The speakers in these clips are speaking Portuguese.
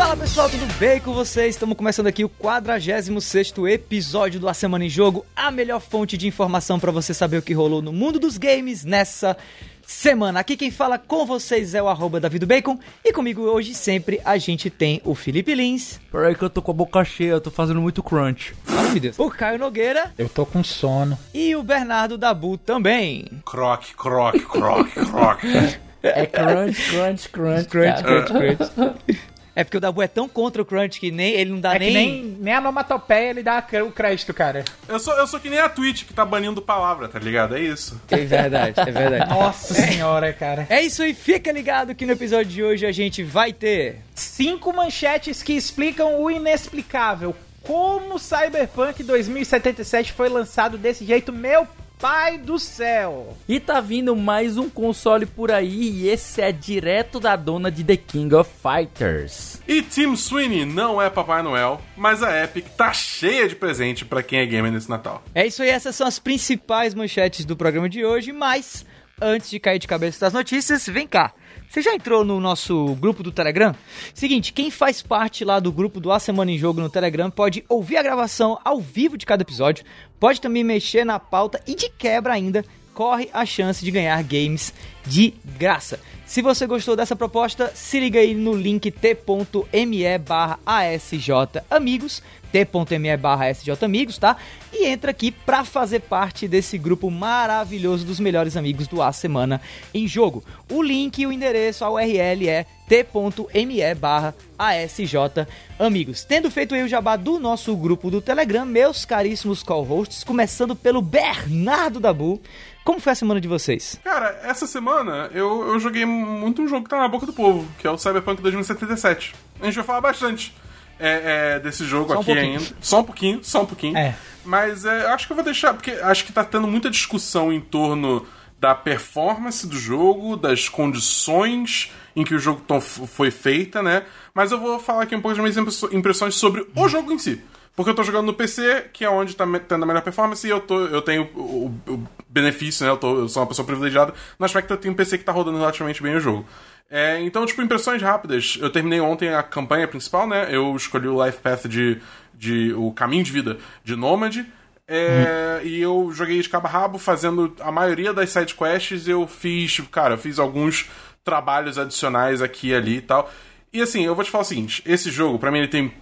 Fala pessoal, tudo bem com vocês? Estamos começando aqui o 46 episódio do A Semana em Jogo, a melhor fonte de informação para você saber o que rolou no mundo dos games nessa semana. Aqui quem fala com vocês é o arroba Bacon e comigo hoje sempre a gente tem o Felipe Lins. Peraí que eu tô com a boca cheia, eu tô fazendo muito crunch. Ai meu Deus. O Caio Nogueira. Eu tô com sono. E o Bernardo Dabu também. Croque, croque, croque, croque. É crunch, crunch, crunch. Crunch, crunch, crunch. É porque o Dabu é tão contra o Crunch que nem ele não dá é nem... nem. Nem a onomatopeia ele dá o crédito, cara. Eu sou, eu sou que nem a Twitch que tá banindo palavra, tá ligado? É isso. É verdade, é verdade. Nossa senhora, cara. É isso aí, fica ligado que no episódio de hoje a gente vai ter. Cinco manchetes que explicam o inexplicável. Como Cyberpunk 2077 foi lançado desse jeito, meu pai do céu! E tá vindo mais um console por aí e esse é direto da dona de The King of Fighters. E Tim Sweeney não é Papai Noel, mas a Epic tá cheia de presente para quem é gamer nesse Natal. É isso aí, essas são as principais manchetes do programa de hoje, mas antes de cair de cabeça das notícias, vem cá. Você já entrou no nosso grupo do Telegram? Seguinte, quem faz parte lá do grupo do A Semana em Jogo no Telegram pode ouvir a gravação ao vivo de cada episódio, pode também mexer na pauta e de quebra ainda corre a chance de ganhar games de graça. Se você gostou dessa proposta, se liga aí no link t.me barra amigos, t.me barra amigos, tá? E entra aqui para fazer parte desse grupo maravilhoso dos melhores amigos do A Semana em Jogo. O link e o endereço, a URL é t.me barra amigos. Tendo feito aí o jabá do nosso grupo do Telegram, meus caríssimos co-hosts, começando pelo Bernardo Dabu, como foi a semana de vocês? Cara, essa semana eu, eu joguei muito um jogo que tá na boca do povo, que é o Cyberpunk 2077. A gente vai falar bastante é, é, desse jogo Só um aqui pouquinho. ainda. Só um pouquinho, só um pouquinho. É. Mas é, eu acho que eu vou deixar, porque acho que tá tendo muita discussão em torno da performance do jogo, das condições em que o jogo foi feita, né? Mas eu vou falar aqui um pouco das minhas impressões sobre o jogo em si. Porque eu tô jogando no PC, que é onde tá tendo a melhor performance, e eu, tô, eu tenho o, o- o benefício, né? Eu, tô- eu sou uma pessoa privilegiada no aspecto que eu tenho um PC que tá rodando relativamente bem o jogo. É, então, tipo, impressões rápidas. Eu terminei ontem a campanha principal, né? Eu escolhi o Life Path de, de o caminho de vida de Nomad. É, E eu joguei de cabo a rabo, fazendo a maioria das side quests. Eu fiz, cara, eu fiz alguns trabalhos adicionais aqui e ali e tal. E assim, eu vou te falar o seguinte: esse jogo, pra mim, ele tem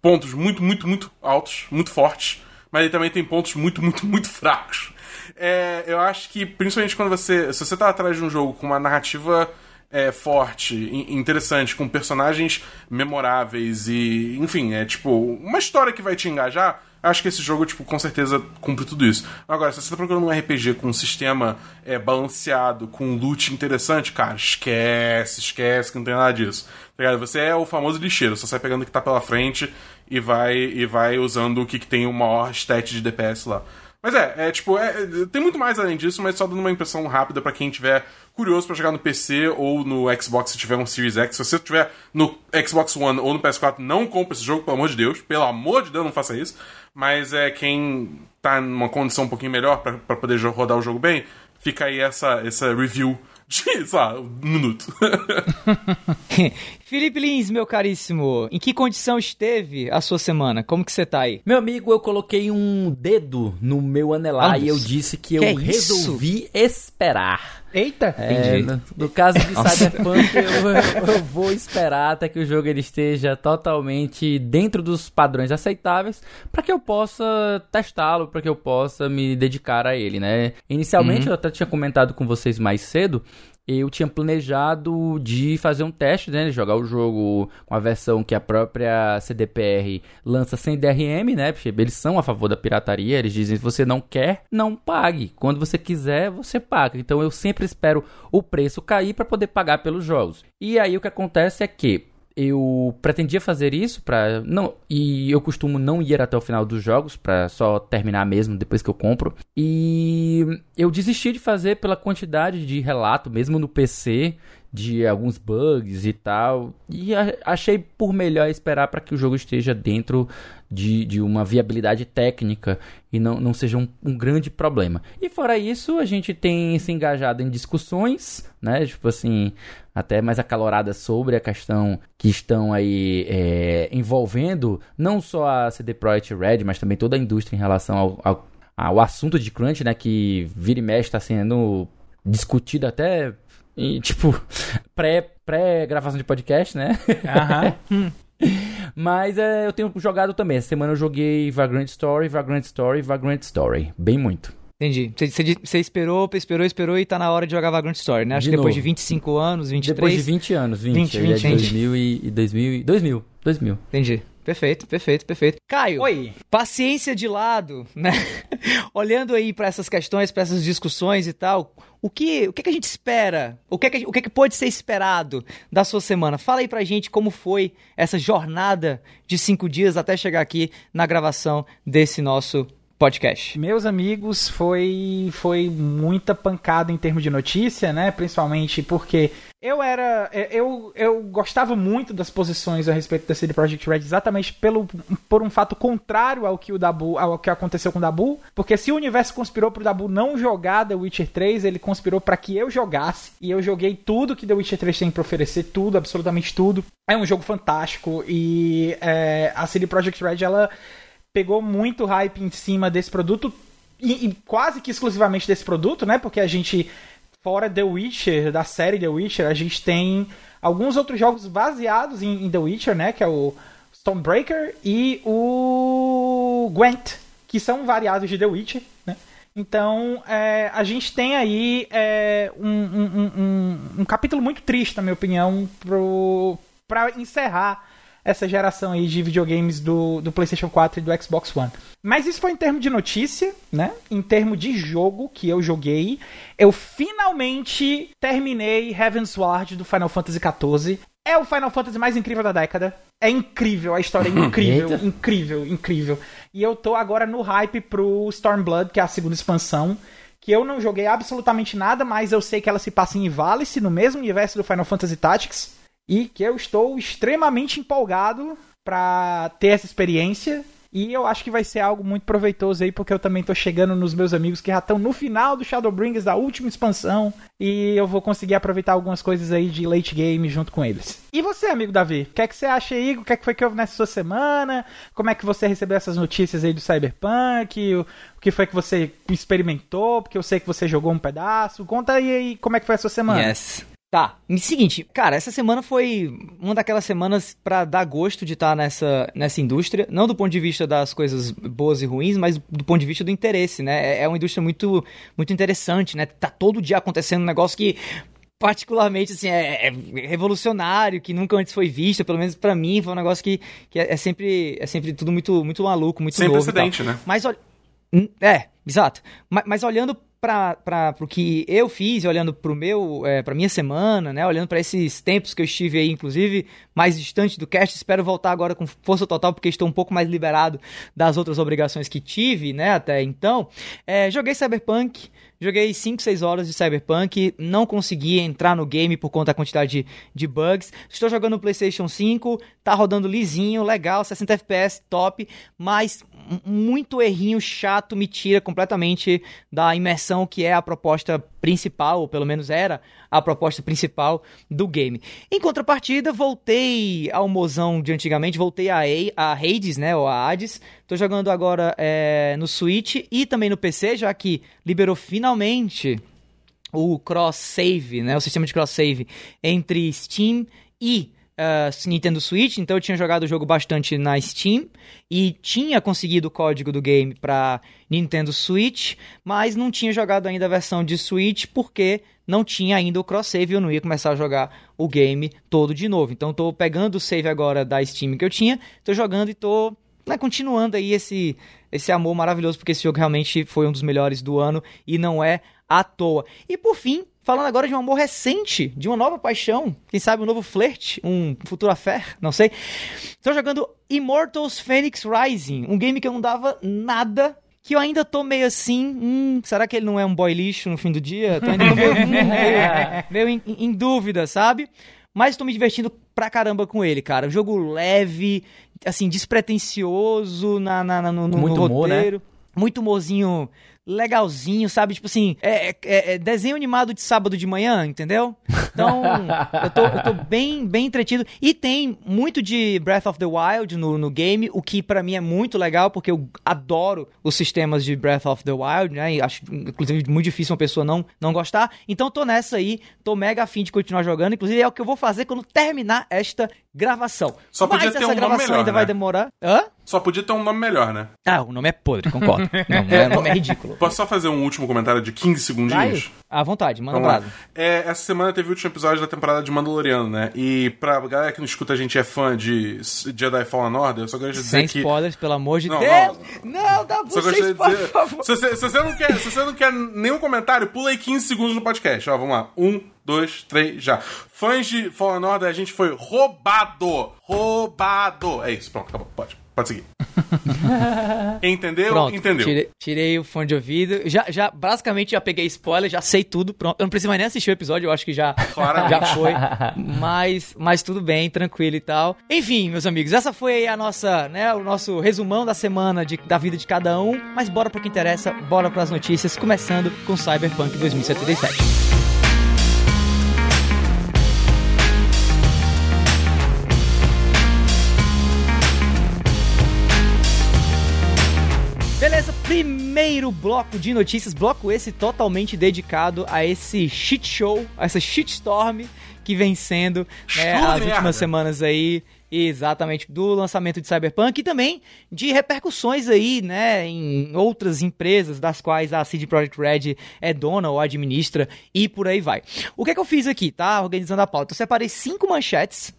pontos muito, muito, muito altos, muito fortes, mas ele também tem pontos muito, muito, muito fracos. É, eu acho que, principalmente quando você. Se você tá atrás de um jogo com uma narrativa é, forte, in- interessante, com personagens memoráveis e. Enfim, é tipo. Uma história que vai te engajar. Acho que esse jogo, tipo, com certeza cumpre tudo isso. Agora, se você tá procurando um RPG com um sistema é, balanceado, com um loot interessante, cara, esquece, esquece que não tem nada disso. Tá? Você é o famoso lixeiro, só sai pegando o que tá pela frente e vai, e vai usando o que, que tem o maior stat de DPS lá. Mas é, é tipo, é, é, tem muito mais além disso, mas só dando uma impressão rápida pra quem tiver curioso pra jogar no PC ou no Xbox se tiver um Series X. Se você tiver no Xbox One ou no PS4, não compre esse jogo, pelo amor de Deus. Pelo amor de Deus, não faça isso. Mas é quem tá numa condição um pouquinho melhor pra poder rodar o jogo bem, fica aí essa, essa review de, sei lá, um minuto. Felipe Lins, meu caríssimo, em que condição esteve a sua semana? Como que você tá aí? Meu amigo, eu coloquei um dedo no meu anelar e eu disse que, Que eu é isso? resolvi esperar. Eita! É, Entendi. no, no caso de Cyberpunk, eu, eu- eu vou esperar até que o jogo ele esteja totalmente dentro dos padrões aceitáveis para que eu possa testá-lo, para que eu possa me dedicar a ele, né? Inicialmente, eu até tinha comentado com vocês mais cedo, eu tinha planejado de fazer um teste, né? Jogar o jogo com a versão que a própria CDPR lança sem DRM, né? Porque eles são a favor da pirataria. Eles dizem: se você não quer, não pague. Quando você quiser, você paga. Então eu sempre espero o preço cair para poder pagar pelos jogos. E aí o que acontece é que eu pretendia fazer isso para não e eu costumo não ir até o final dos jogos para só terminar mesmo depois que eu compro e eu desisti de fazer pela quantidade de relato mesmo no PC de alguns bugs e tal. E achei por melhor esperar para que o jogo esteja dentro de, de uma viabilidade técnica e não, não seja um, um, grande problema. E fora isso, a gente tem se engajado em discussões, né? Tipo assim, até mais acaloradas sobre a questão que estão aí é, envolvendo não só a CD Projekt Red, mas também toda a indústria em relação ao, ao, ao assunto de crunch, né? Que vira e mexe está sendo discutido até e, tipo, pré-gravação pré de podcast, né? Aham. Mas é, eu tenho jogado também. Essa semana eu joguei Vagrant Story, Vagrant Story, Vagrant Story. Bem muito. Entendi. Você esperou, esperou, esperou e tá na hora de jogar Vagrant Story, né? Acho de que depois novo. de 25 anos, 23... Depois de 20 anos, 20. 20, 20, é 2000 e 2000, 2000, 2000. Entendi. Perfeito, perfeito, perfeito. Caio, Oi. paciência de lado, né? Olhando aí para essas questões, para essas discussões e tal, o que, o que, que a gente espera? O que, que, o que, que pode ser esperado da sua semana? Fala aí pra gente como foi essa jornada de cinco dias até chegar aqui na gravação desse nosso podcast. Meus amigos, foi foi muita pancada em termos de notícia, né? Principalmente porque eu era eu, eu gostava muito das posições a respeito da CD Projekt Red exatamente pelo por um fato contrário ao que o Dabu ao que aconteceu com o Dabu, porque se o universo conspirou pro Dabu não jogar The Witcher 3, ele conspirou para que eu jogasse e eu joguei tudo que The Witcher 3 tem para oferecer, tudo, absolutamente tudo. É um jogo fantástico e é, a CD Projekt Red ela pegou muito hype em cima desse produto e, e, quase que exclusivamente desse produto, né? Porque a gente, fora The Witcher, da série The Witcher, a gente tem alguns outros jogos baseados em, em The Witcher, né? Que é o Stonebreaker e o Gwent, que são variados de The Witcher, né? Então, é, a gente tem aí é, um, um, um, um, capítulo muito triste, na minha opinião, para encerrar essa geração aí de videogames do, do PlayStation 4 e do Xbox One. Mas isso foi em termos de notícia, né? Em termos de jogo que eu joguei, eu finalmente terminei Heaven's Ward do Final Fantasy XIV. É o Final Fantasy mais incrível da década. É incrível, a história é incrível, incrível, incrível. E eu tô agora no hype pro Stormblood, que é a segunda expansão que eu não joguei absolutamente nada, mas eu sei que ela se passa em Ivalice, no mesmo universo do Final Fantasy Tactics e que eu estou extremamente empolgado para ter essa experiência. E eu acho que vai ser algo muito proveitoso aí, porque eu também tô chegando nos meus amigos que já estão no final do Shadowbringers, da última expansão, e eu vou conseguir aproveitar algumas coisas aí de late game junto com eles. E você, amigo Davi? O que é que você acha aí? O que é que foi que houve nessa sua semana? Como é que você recebeu essas notícias aí do Cyberpunk? O, que foi que você experimentou? Porque eu sei que você jogou um pedaço. Conta aí, aí como é que foi a sua semana. Yes. Tá, seguinte, cara, essa semana foi uma daquelas semanas para dar gosto de estar tá nessa, nessa indústria, não do ponto de vista das coisas boas e ruins, mas do ponto de vista do interesse, né? É, é uma indústria muito, muito interessante, né? Tá todo dia acontecendo um negócio que particularmente assim é, é, revolucionário que nunca antes foi visto pelo menos para mim foi um negócio que, que é, é, sempre é sempre tudo muito muito maluco muito Sem novo precedente né mas olha é exato mas, mas olhando para o que eu fiz, olhando para meu, é, para minha semana, né, olhando para esses tempos que eu estive aí, inclusive mais distante do cast, espero voltar agora com força total porque estou um pouco mais liberado das outras obrigações que tive, né, até então. É, joguei Cyberpunk, Joguei 5, 6 horas de Cyberpunk, não consegui entrar no game por conta da quantidade de, de bugs. Estou jogando no PlayStation 5, tá rodando lisinho, legal, 60 FPS, top, mas muito errinho chato me tira completamente da imersão que é a proposta principal, ou pelo menos era a proposta principal do game. Em contrapartida, voltei ao mozão de antigamente, voltei a, a Hades, né, ou a Hades. Tô jogando agora é, no Switch e também no PC, já que liberou finalmente o cross save, né, o sistema de cross save entre Steam e uh, Nintendo Switch, então eu tinha jogado o jogo bastante na Steam e tinha conseguido o código do game para Nintendo Switch, mas não tinha jogado ainda a versão de Switch porque não tinha ainda o cross save, eu não ia começar a jogar o game todo de novo. Então estou pegando o save agora da Steam que eu tinha, estou jogando e estou né, continuando aí esse esse amor maravilhoso porque esse jogo realmente foi um dos melhores do ano e não é à toa. E por fim, Falando agora de um amor recente, de uma nova paixão, quem sabe um novo flerte, um futuro affair, não sei. Estou jogando Immortals Phoenix Rising, um game que eu não dava nada que eu ainda tô meio assim, hum, será que ele não é um boy lixo no fim do dia? Tô ainda meio, hum, meio, meio em, em dúvida, sabe? Mas tô me divertindo pra caramba com ele, cara. Jogo leve, assim, despretensioso na, na, na no, Muito no humor, né? roteiro. Muito humorzinho legalzinho, sabe? Tipo assim, é, é- é desenho animado de sábado de manhã, entendeu? Então, eu tô, eu tô bem, bem entretido. E tem muito de Breath of the Wild no, no game, o que pra mim é muito legal, porque eu adoro os sistemas de Breath of the Wild, né? E acho, inclusive, muito difícil uma pessoa não, não gostar. Então, tô nessa aí, tô mega afim de continuar jogando. Inclusive, é o que eu vou fazer quando terminar esta gravação. Só podia Mas ter essa um gravação melhor, ainda vai né? demorar. Hã? Só podia ter um nome melhor, né? Ah, o nome é podre, concordo. Não, o nome é ridículo. Posso só fazer um último comentário de 15 segundinhos? À vontade, manda Vamos lá. É, essa semana teve o último episódio da temporada de Mandaloriano, né? E pra galera que não escuta a gente é fã de Jedi Fallen Order, eu só gostaria de dizer Sem que... spoilers, pelo amor de Não, Deus! Não, dá Só pra vocês, por dizer. favor. Se você, se você não quer, se você não quer nenhum comentário, pula aí 15 segundos no podcast. Ó, vamos lá. Um, dois, três, já. Fãs de Fallen Order, a gente foi roubado! Roubado! É isso, pronto, acabou. Pode. Pode seguir. Entendeu? Pronto, Entendeu. Tirei, tirei o fone de ouvido. Já, já, basicamente, já peguei spoiler, já sei tudo. Pronto. Eu não preciso mais nem assistir o episódio, eu acho que já, Claramente. já foi. Mas, mas tudo bem, tranquilo e tal. Enfim, meus amigos, essa foi a nossa, né, o nosso resumão da semana de, da vida de cada um. Mas bora pro que interessa, bora pras notícias, começando com Cyberpunk 2077. Primeiro bloco de notícias, bloco esse totalmente dedicado a esse shit show, a essa shitstorm que vem sendo né, as merda. últimas semanas aí, exatamente, do lançamento de Cyberpunk e também de repercussões aí, né, em outras empresas das quais a CD Projekt Red é dona ou administra e por aí vai. O que é que eu fiz aqui, tá? Organizando a pauta. Eu separei cinco manchetes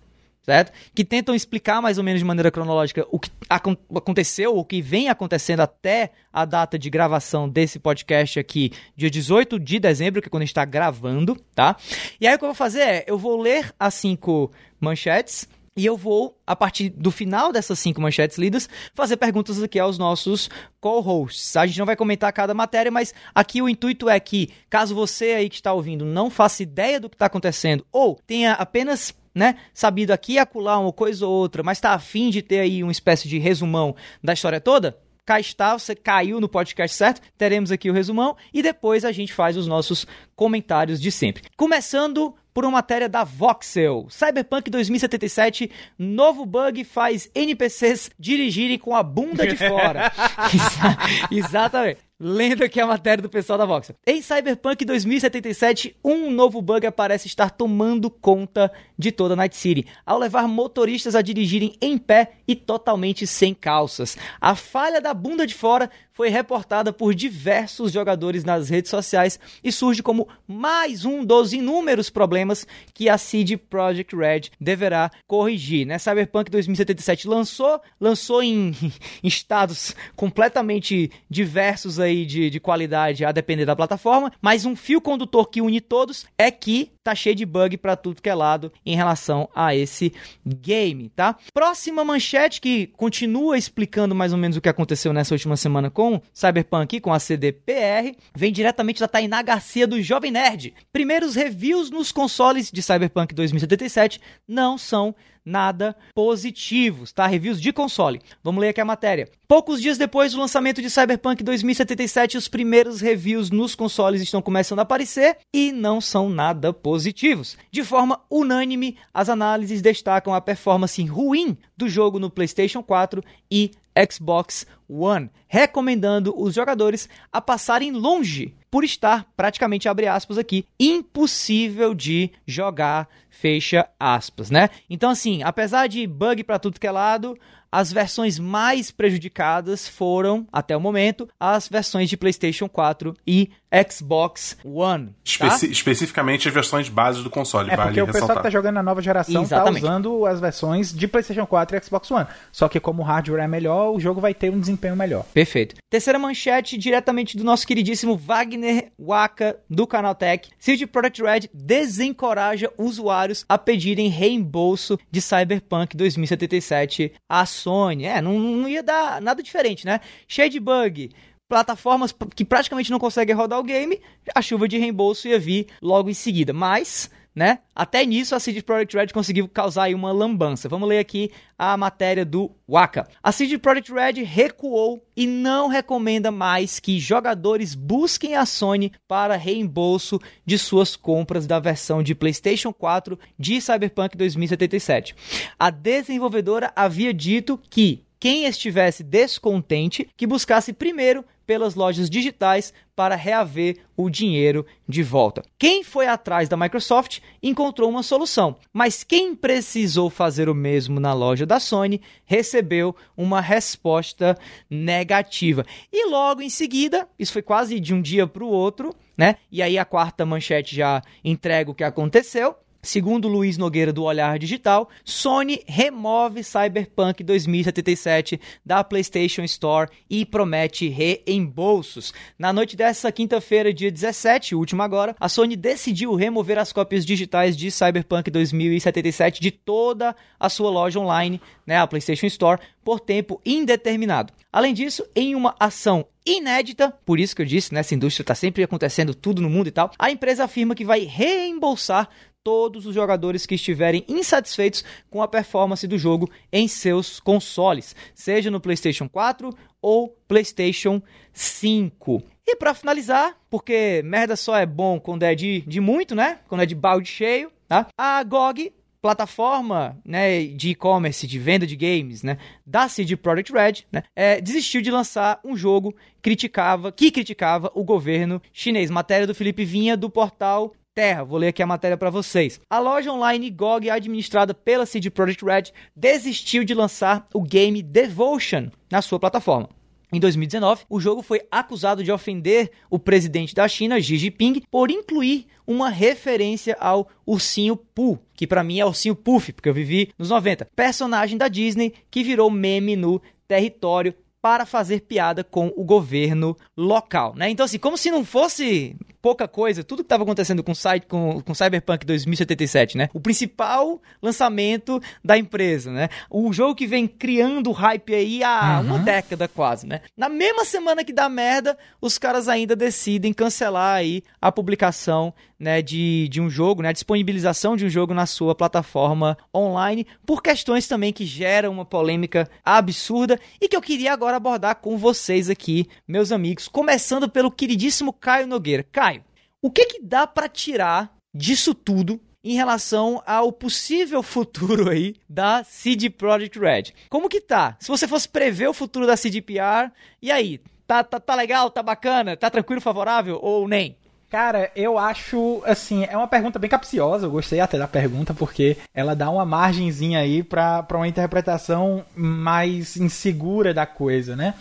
certo? Que tentam explicar mais ou menos de maneira cronológica o que acon- aconteceu, o que vem acontecendo até a data de gravação desse podcast aqui, dia 18 de dezembro, que é quando a gente está gravando, tá? E aí o que eu vou fazer é, eu vou ler as cinco manchetes e eu vou, a partir do final dessas cinco manchetes lidas, fazer perguntas aqui aos nossos co-hosts. A gente não vai comentar cada matéria, mas aqui o intuito é que, caso você aí que está ouvindo não faça ideia do que está acontecendo, ou tenha apenas né, sabido aqui e acolá uma coisa ou outra, mas está afim de ter aí uma espécie de resumão da história toda, cá está, você caiu no podcast certo, teremos aqui o resumão e depois a gente faz os nossos comentários de sempre. Começando por uma matéria da Voxel. Cyberpunk 2077, novo bug faz NPCs dirigirem com a bunda de fora. Exa- Exatamente. Lendo aqui a matéria do pessoal da Voxel. Em Cyberpunk 2077, um novo bug parece estar tomando conta de toda Night City, ao levar motoristas a dirigirem em pé e totalmente sem calças. A falha da bunda de fora foi reportada por diversos jogadores nas redes sociais e surge como mais um dos inúmeros problemas que a CD Projekt Red deverá corrigir. Né? Cyberpunk 2077 lançou, lançou em, em estados completamente diversos aí de, de qualidade a depender da plataforma, mas um fio condutor que une todos é que tá cheio de bug pra tudo que é lado em relação a esse game, tá? Próxima manchete que continua explicando mais ou menos o que aconteceu nessa última semana com Cyberpunk, com a CDPR, vem diretamente da Tainá Garcia do Jovem Nerd. Primeiros reviews nos consoles de Cyberpunk 2077 não são nada positivos, tá? Reviews de console. Vamos ler aqui a matéria. Poucos dias depois do lançamento de Cyberpunk 2077, os primeiros reviews nos consoles estão começando a aparecer e não são nada positivos. De forma unânime, as análises destacam a performance ruim do jogo no PlayStation 4 e Xbox One, recomendando os jogadores a passarem longe por estar praticamente abre aspas aqui impossível de jogar fecha aspas, né? Então assim, apesar de bug pra tudo que é lado, as versões mais prejudicadas foram até o momento as versões de PlayStation 4 e Xbox One, tá? Especi- Especificamente as versões bases do console, É vale porque o pessoal que ressaltar. tá jogando na nova geração Exatamente. tá usando as versões de PlayStation 4 e Xbox One. Só que como o hardware é melhor, o jogo vai ter um desempenho melhor. Perfeito. Terceira manchete, diretamente do nosso queridíssimo Wagner Waka, do canal Tech. CD Projekt Red desencoraja usuários a pedirem reembolso de Cyberpunk 2077 à Sony. É, não, não ia dar nada diferente, né? Cheio de bug, plataformas que praticamente não conseguem rodar o game, a chuva de reembolso ia vir logo em seguida. Mas né? Até nisso a CD Projekt Red conseguiu causar aí uma lambança. Vamos ler aqui a matéria do Waka. A CD Projekt Red recuou e não recomenda mais que jogadores busquem a Sony para reembolso de suas compras da versão de PlayStation 4 de Cyberpunk 2077. A desenvolvedora havia dito que quem estivesse descontente que buscasse primeiro pelas lojas digitais para reaver o dinheiro de volta. Quem foi atrás da Microsoft encontrou uma solução, mas quem precisou fazer o mesmo na loja da Sony recebeu uma resposta negativa. E logo em seguida, isso foi quase de um dia para o outro, né? E aí a quarta manchete já entrega o que aconteceu. Segundo Luiz Nogueira do Olhar Digital, Sony remove Cyberpunk 2077 da PlayStation Store e promete reembolsos. Na noite dessa quinta-feira, dia 17, última agora, a Sony decidiu remover as cópias digitais de Cyberpunk 2077 de toda a sua loja online, né, a PlayStation Store, por tempo indeterminado. Além disso, em uma ação inédita, por isso que eu disse, nessa indústria está sempre acontecendo tudo no mundo e tal, a empresa afirma que vai reembolsar todos os jogadores que estiverem insatisfeitos com a performance do jogo em seus consoles, seja no PlayStation 4 ou PlayStation 5. E para finalizar, porque merda só é bom quando é de, de muito, né? Quando é de balde cheio, tá? A GOG plataforma né, de e-commerce, de venda de games, né, da CD Projekt Red, né, é, desistiu de lançar um jogo criticava, que criticava o governo chinês. Matéria do Felipe Vinha do portal Terra. Vou ler aqui a matéria para vocês. A loja online GOG, administrada pela CD Projekt Red, desistiu de lançar o game Devotion na sua plataforma. Em 2019, o jogo foi acusado de ofender o presidente da China, Xi Jinping, por incluir uma referência ao ursinho Pooh, que para mim é ursinho Puff, porque eu vivi nos 90, personagem da Disney que virou meme no território para fazer piada com o governo local, né? Então assim, como se não fosse pouca coisa, tudo que estava acontecendo com, com, com Cyberpunk 2077, né? O principal lançamento da empresa, né? O jogo que vem criando hype aí há uhum. uma década quase, né? Na mesma semana que dá merda, os caras ainda decidem cancelar aí a publicação né, de, de um jogo, né, a disponibilização de um jogo na sua plataforma online, por questões também que geram uma polêmica absurda e que eu queria agora abordar com vocês aqui, meus amigos, começando pelo queridíssimo Caio Nogueira. Caio, o que, que dá para tirar disso tudo em relação ao possível futuro aí da CD Projekt Red. Como que tá? Se você fosse prever o futuro da CDPR, e aí? Tá, tá, tá legal? Tá bacana? Tá tranquilo, favorável ou nem? Cara, eu acho, assim, é uma pergunta bem capciosa, eu gostei até da pergunta, porque ela dá uma margenzinha aí pra uma interpretação mais insegura da coisa, né?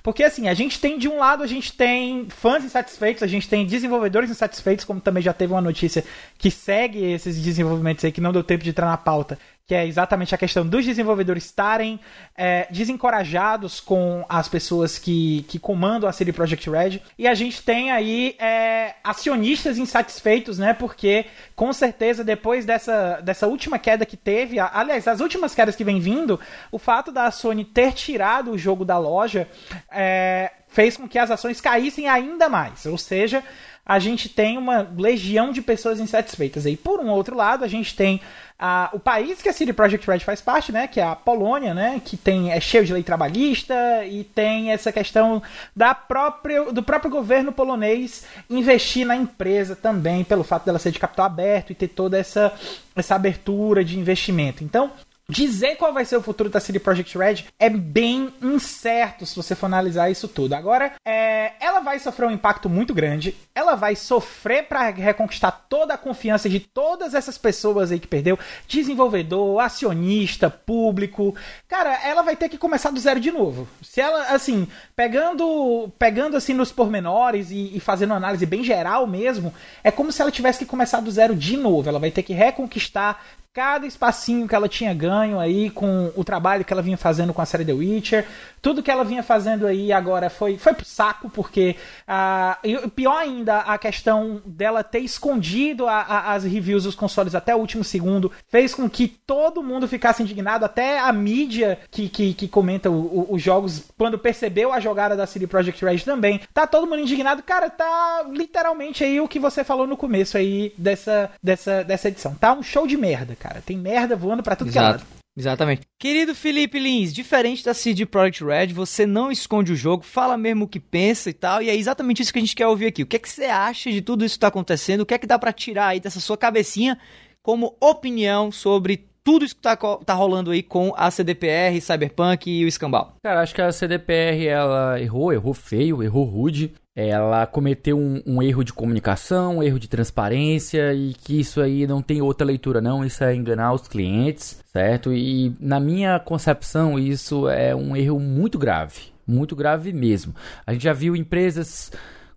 Porque, assim, a gente tem, de um lado, a gente tem fãs insatisfeitos, a gente tem desenvolvedores insatisfeitos, como também já teve uma notícia que segue esses desenvolvimentos aí, que não deu tempo de entrar na pauta, que é exatamente a questão dos desenvolvedores estarem é, desencorajados com as pessoas que, que comandam a CD Projekt Red. E a gente tem aí é, acionistas insatisfeitos, né? Porque, com certeza, depois dessa, dessa última queda que teve, aliás, as últimas quedas que vem vindo, o fato da Sony ter tirado o jogo da loja é, fez com que as ações caíssem ainda mais. Ou seja, a gente tem uma legião de pessoas insatisfeitas. E por um outro lado, a gente tem a, o país que a CD Projekt Red faz parte, né, que é a Polônia, né, que tem é cheio de lei trabalhista e tem essa questão da própria, do próprio governo polonês investir na empresa também pelo fato dela ser de capital aberto e ter toda essa essa abertura de investimento. Então, Dizer qual vai ser o futuro da CD Projekt Red é bem incerto se você for analisar isso tudo. Agora, é, ela vai sofrer um impacto muito grande. Ela vai sofrer para reconquistar toda a confiança de todas essas pessoas aí que perdeu, desenvolvedor, acionista, público. Cara, ela vai ter que começar do zero de novo. Se ela, assim, pegando, pegando assim nos pormenores e, e fazendo uma análise bem geral mesmo, é como se ela tivesse que começar do zero de novo. Ela vai ter que reconquistar cada espacinho que ela tinha ganho aí com o trabalho que ela vinha fazendo com a série The Witcher. Tudo que ela vinha fazendo aí agora foi, foi pro saco, porque uh, pior ainda, a questão dela ter escondido a, a, as reviews dos consoles até o último segundo fez com que todo mundo ficasse indignado, até a mídia que, que, que comenta os jogos, quando percebeu a jogada da CD Projekt Red também. Tá todo mundo indignado. Cara, tá literalmente aí o que você falou no começo aí dessa, dessa, dessa edição. Tá um show de merda, cara. Tem merda voando para tudo Exato. que é lado. Exatamente. Querido Felipe Lins, diferente da CD Projekt Red, você não esconde o jogo, fala mesmo o que pensa e tal, e é exatamente isso que a gente quer ouvir aqui. O que é que você acha de tudo isso que está acontecendo? O que é que dá para tirar aí dessa sua cabecinha como opinião sobre tudo isso que tá, tá rolando aí com a CDPR, Cyberpunk e o Escambau? Cara, acho que a CDPR ela errou, errou feio, errou rude. Ela cometeu um, um, erro de comunicação, um erro de transparência e que isso aí não tem outra leitura não, isso é enganar os clientes, certo? E na minha concepção isso é um erro muito grave, muito grave mesmo. A gente já viu empresas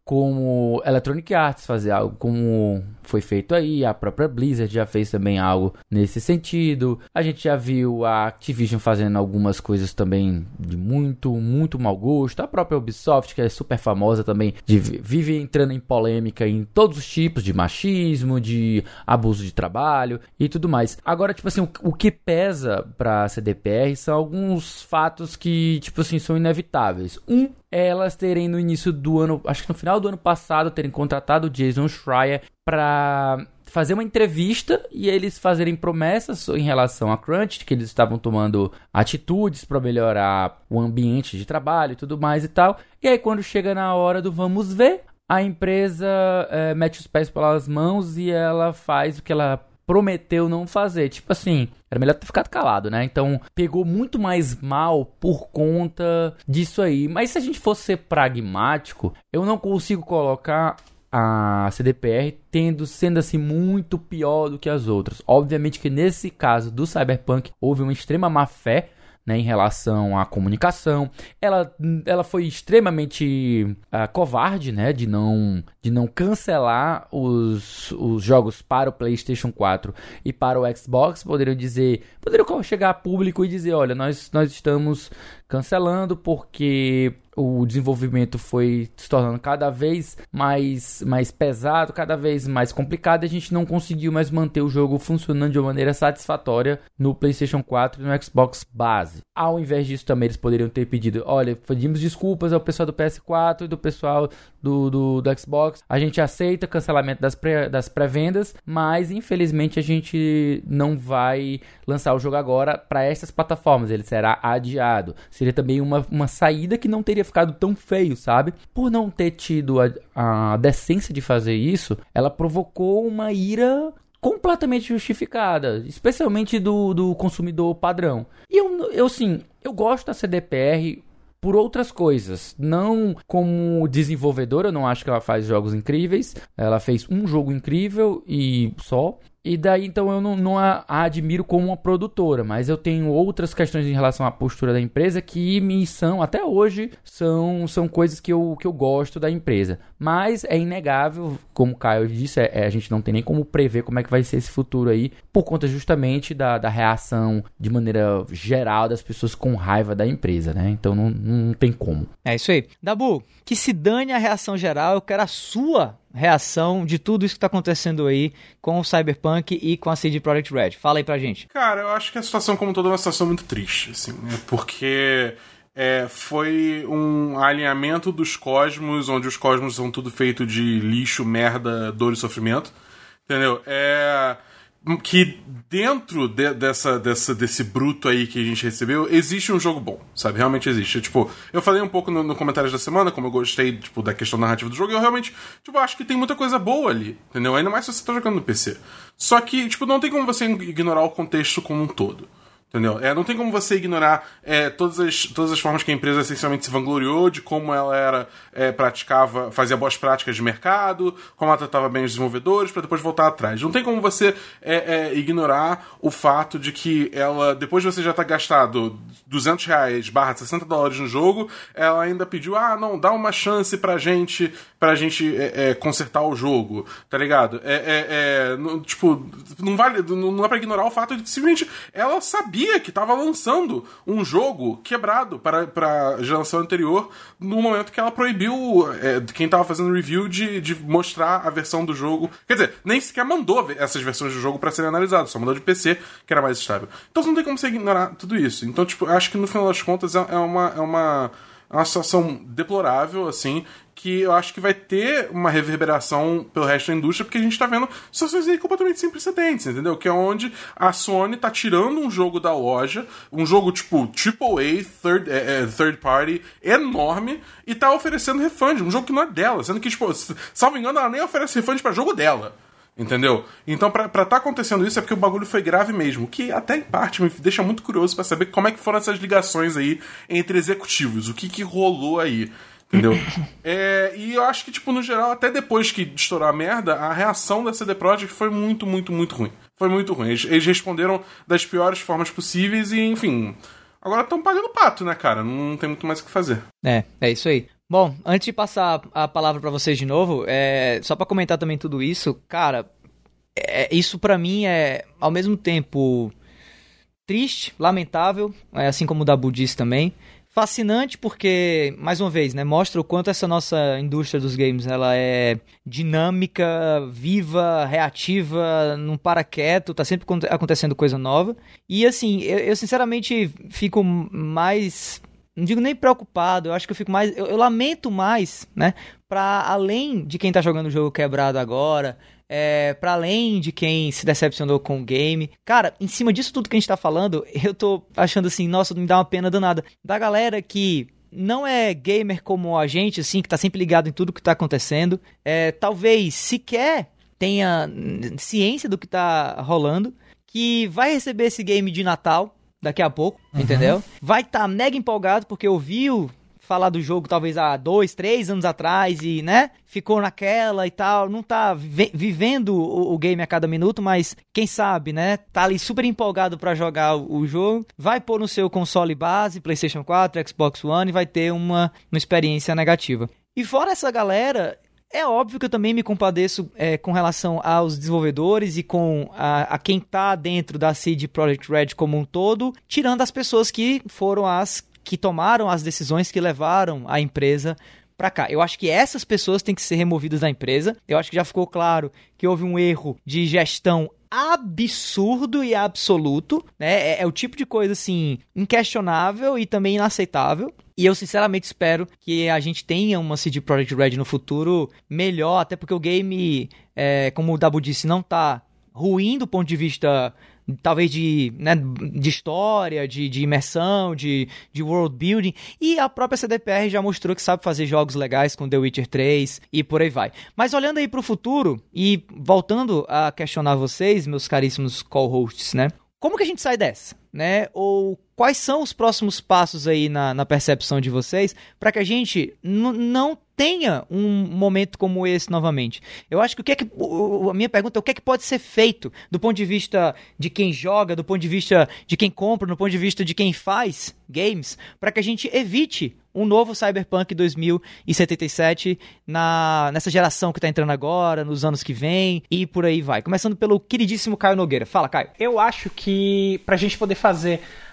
como Electronic Arts fazer algo como foi feito aí, a própria Blizzard já fez também algo nesse sentido. A gente já viu a Activision fazendo algumas coisas também de muito, muito mau gosto. A própria Ubisoft, que é super famosa também, de, vive entrando em polêmica em todos os tipos de machismo, de abuso de trabalho e tudo mais. Agora, tipo assim, o, o que pesa pra CDPR são alguns fatos que, tipo assim, são inevitáveis. Um elas terem no início do ano, acho que no final do ano passado, terem contratado o Jason Schreier para fazer uma entrevista e eles fazerem promessas em relação a Crunch, que eles estavam tomando atitudes para melhorar o ambiente de trabalho e tudo mais e tal. E aí quando chega na hora do vamos ver, a empresa é, mete os pés pelas mãos e ela faz o que ela prometeu não fazer. Tipo assim, era melhor ter ficado calado, né? Então pegou muito mais mal por conta disso aí. Mas se a gente fosse ser pragmático, eu não consigo colocar a CDPR tendo sendo assim muito pior do que as outras. Obviamente que nesse caso do Cyberpunk houve uma extrema má fé né, em relação à comunicação. Ela, ela foi extremamente uh, covarde, né, de não, de não cancelar os, os jogos para o PlayStation 4 e para o Xbox. Poderiam dizer, poderiam chegar a público e dizer, olha, nós, nós estamos cancelando porque o desenvolvimento foi se tornando cada vez mais, mais pesado, cada vez mais complicado, e a gente não conseguiu mais manter o jogo funcionando de uma maneira satisfatória no PlayStation 4 e no Xbox base. Ao invés disso, também eles poderiam ter pedido: olha, pedimos desculpas ao pessoal do PS4 e do pessoal do, do, do Xbox, a gente aceita o cancelamento das pré-vendas, das pré mas infelizmente a gente não vai lançar o jogo agora para essas plataformas, ele será adiado. Seria também uma, uma saída que não teria ficado tão feio, sabe? Por não ter tido a, a decência de fazer isso, ela provocou uma ira completamente justificada, especialmente do, do consumidor padrão. E eu, eu sim, eu gosto da CDPR por outras coisas. Não como desenvolvedora, eu não acho que ela faz jogos incríveis. Ela fez um jogo incrível e só. E daí então eu não, não a, a, admiro como uma produtora, mas eu tenho outras questões em relação à postura da empresa que me são, até hoje, são, são coisas que eu, que eu gosto da empresa. Mas é inegável, como o Caio disse, é, é, a gente não tem nem como prever como é que vai ser esse futuro aí, por conta justamente da, da reação de maneira geral das pessoas com raiva da empresa, né? Então não, não tem como. É isso aí. Dabu, que se dane a reação geral, eu quero a sua reação de tudo isso que está acontecendo aí com o Cyberpunk e com a CD Projekt Red. Fala aí pra gente. Cara, eu acho que a situação como toda é uma situação muito triste, assim, né? Porque é, foi um alinhamento dos cosmos, onde os cosmos são tudo feito de lixo, merda, dor e sofrimento. Entendeu? É que dentro de, dessa, dessa, desse bruto aí que a gente recebeu, existe um jogo bom, sabe? Realmente existe. Tipo, eu falei um pouco no, no comentários da semana, como eu gostei, tipo, da questão narrativa do jogo, e eu realmente, tipo, acho que tem muita coisa boa ali, entendeu? Ainda mais se você tá jogando no PC. Só que, tipo, não tem como você ignorar o contexto como um todo. Entendeu? É, não tem como você ignorar é, todas, as, todas as formas que a empresa essencialmente se vangloriou, de como ela era, é, praticava, fazia boas práticas de mercado, como ela tratava bem os desenvolvedores, para depois voltar atrás. Não tem como você é, é, ignorar o fato de que ela, depois de você já ter gastado 200 reais barra 60 dólares no jogo, ela ainda pediu, ah, não, dá uma chance pra gente, pra gente é, consertar o jogo, tá ligado? É, não, tipo, não vale, não é pra ignorar o fato de que simplesmente ela sabia sabia que estava lançando um jogo quebrado para, para a geração anterior no momento que ela proibiu é, quem estava fazendo review de, de mostrar a versão do jogo. Quer dizer, nem sequer mandou essas versões do jogo para serem analisadas, só mandou de PC, que era mais estável. Então não tem como você ignorar tudo isso. Então, tipo, acho que no final das contas é, é uma. É uma é uma situação deplorável, assim, que eu acho que vai ter uma reverberação pelo resto da indústria, porque a gente tá vendo situações aí completamente sem precedentes, entendeu? Que é onde a Sony tá tirando um jogo da loja, um jogo tipo AAA, third, é, é, third party, enorme, e tá oferecendo refund, um jogo que não é dela, sendo que, tipo, salvo engano, ela nem oferece refund para jogo dela. Entendeu? Então, pra, pra tá acontecendo isso é porque o bagulho foi grave mesmo. Que até em parte me deixa muito curioso para saber como é que foram essas ligações aí entre executivos. O que que rolou aí. Entendeu? é, e eu acho que, tipo, no geral, até depois que estourou a merda, a reação da CD Projekt foi muito, muito, muito ruim. Foi muito ruim. Eles, eles responderam das piores formas possíveis e, enfim. Agora estão pagando pato, né, cara? Não tem muito mais o que fazer. É, é isso aí. Bom, antes de passar a palavra para vocês de novo, é, só para comentar também tudo isso, cara, é, isso para mim é ao mesmo tempo triste, lamentável, é, assim como o da disse também. Fascinante porque, mais uma vez, né, mostra o quanto essa nossa indústria dos games ela é dinâmica, viva, reativa, não para quieto, tá sempre acontecendo coisa nova. E assim, eu, eu sinceramente fico mais não digo nem preocupado, eu acho que eu fico mais. Eu, eu lamento mais, né? Pra além de quem tá jogando o jogo quebrado agora, é, para além de quem se decepcionou com o game. Cara, em cima disso tudo que a gente tá falando, eu tô achando assim, nossa, me dá uma pena danada. Da galera que não é gamer como a gente, assim, que tá sempre ligado em tudo que tá acontecendo. É, talvez sequer tenha ciência do que tá rolando. Que vai receber esse game de Natal daqui a pouco, uhum. entendeu? Vai estar tá mega empolgado porque ouviu falar do jogo talvez há dois, três anos atrás e, né, ficou naquela e tal, não tá vi vivendo o, o, game a cada minuto, mas quem sabe, né, tá ali super empolgado para jogar o, o, jogo, vai pôr no seu console base, PlayStation 4, Xbox One e vai ter uma, uma experiência negativa. E fora essa galera, é óbvio que eu também me compadeço é, com relação aos desenvolvedores e com a, a quem está dentro da CD Projekt Red como um todo, tirando as pessoas que foram as que tomaram as decisões que levaram a empresa para cá. Eu acho que essas pessoas têm que ser removidas da empresa. Eu acho que já ficou claro que houve um erro de gestão absurdo e absoluto, né? É, é, o tipo de coisa assim inquestionável e também inaceitável. E eu sinceramente espero que a gente tenha uma CD Projekt Red no futuro melhor, até porque o game, é, como o Dabu disse, não tá ruim do ponto de vista talvez de, né, de história, de, de imersão, de, de world building. E a própria CDPR já mostrou que sabe fazer jogos legais com The Witcher 3 e por aí vai. Mas olhando aí para o futuro e voltando a questionar vocês, meus caríssimos co-hosts, né? Como que a gente sai dessa? Né? Ou quais são os próximos passos aí na, na percepção de vocês para que a gente não tenha um momento como esse novamente. Eu acho que o que é que a minha pergunta é o que é que pode ser feito do ponto de vista de quem joga, do ponto de vista de quem compra, do ponto de vista de quem faz games, para que a gente evite um novo Cyberpunk 2077 na, nessa geração que está entrando agora, nos anos que vem e por aí vai. Começando pelo queridíssimo Caio Nogueira. Fala, Caio. Eu acho que para a gente poder fazer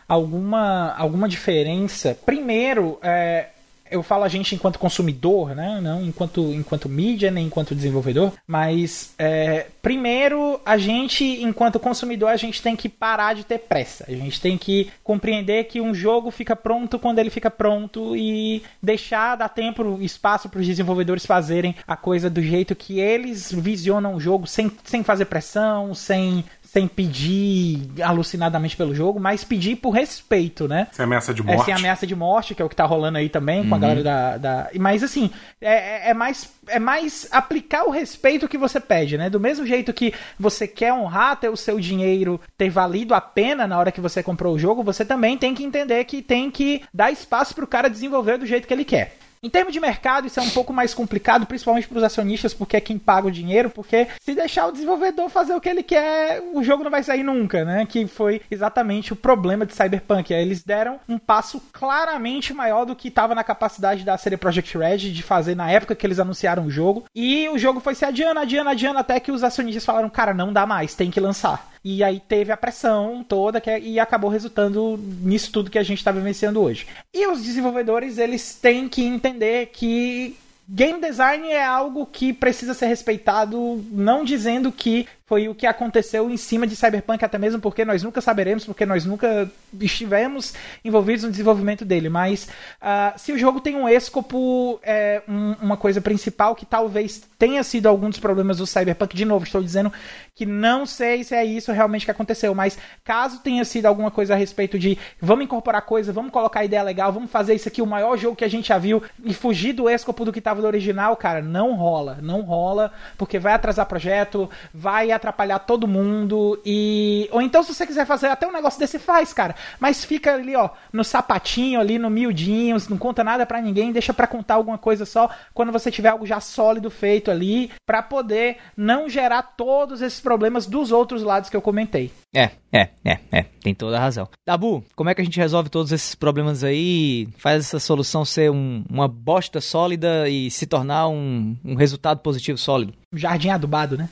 alguma, alguma diferença, primeiro, é, eu falo a gente enquanto consumidor, né? Não enquanto, enquanto mídia, nem enquanto desenvolvedor. Mas, é, primeiro, a gente, enquanto consumidor, a gente tem que parar de ter pressa. A gente tem que compreender que um jogo fica pronto quando ele fica pronto e deixar, dar tempo, espaço para os desenvolvedores fazerem a coisa do jeito que eles visionam o jogo, sem, sem fazer pressão, sem sem pedir alucinadamente pelo jogo, mas pedir por respeito, né? Sem ameaça de É, morte. sem ameaça de morte, que é o que tá rolando aí também com a galera da. da... Mas assim, é, é- é mais. É mais aplicar o respeito que você pede, né? Do mesmo jeito que você quer honrar ter o seu dinheiro ter valido a pena na hora que você comprou o jogo, você também tem que entender que tem que dar espaço pro cara desenvolver do jeito que ele quer. Em termos de mercado, isso é um pouco mais complicado, principalmente para os acionistas, porque é quem paga o dinheiro, porque se deixar o desenvolvedor fazer o que ele quer, o jogo não vai sair nunca, né? Que foi exatamente o problema de Cyberpunk. Eles deram um passo claramente maior do que estava na capacidade da CD Projekt Red de fazer na época que eles anunciaram o jogo. E o jogo foi se adiando, adiando, adiando, até que os acionistas falaram, cara, não dá mais, tem que lançar. E aí teve a pressão toda que, é, e acabou resultando nisso tudo que a gente está vivenciando hoje. E os desenvolvedores, eles têm que entender que game design é algo que precisa ser respeitado, não dizendo que foi o que aconteceu em cima de Cyberpunk, até mesmo porque nós nunca saberemos, porque nós nunca estivemos envolvidos no desenvolvimento dele. Mas ah, se o jogo tem um escopo, é, um- uma coisa principal que talvez tenha sido algum dos problemas do Cyberpunk, de novo, estou dizendo que não sei se é isso realmente que aconteceu, mas caso tenha sido alguma coisa a respeito de vamos incorporar coisa, vamos colocar ideia legal, vamos fazer isso aqui o maior jogo que a gente já viu e fugir do escopo do que estava no original, cara, não rola, não rola, porque vai atrasar projeto, vai atrapalhar todo mundo e ou então se você quiser fazer até um negócio desse faz, cara, mas fica ali, ó, no sapatinho ali, no miudinho, não conta nada pra ninguém, deixa pra contar alguma coisa só quando você tiver algo já sólido feito ali, pra poder não gerar todos esses problemas dos outros lados que eu comentei. É, é, é, é. Tem toda a razão. Dabu, como é que a gente resolve todos esses problemas aí? Faz essa solução ser um- uma bosta sólida e se tornar um, um resultado positivo sólido. Jardim adubado, né?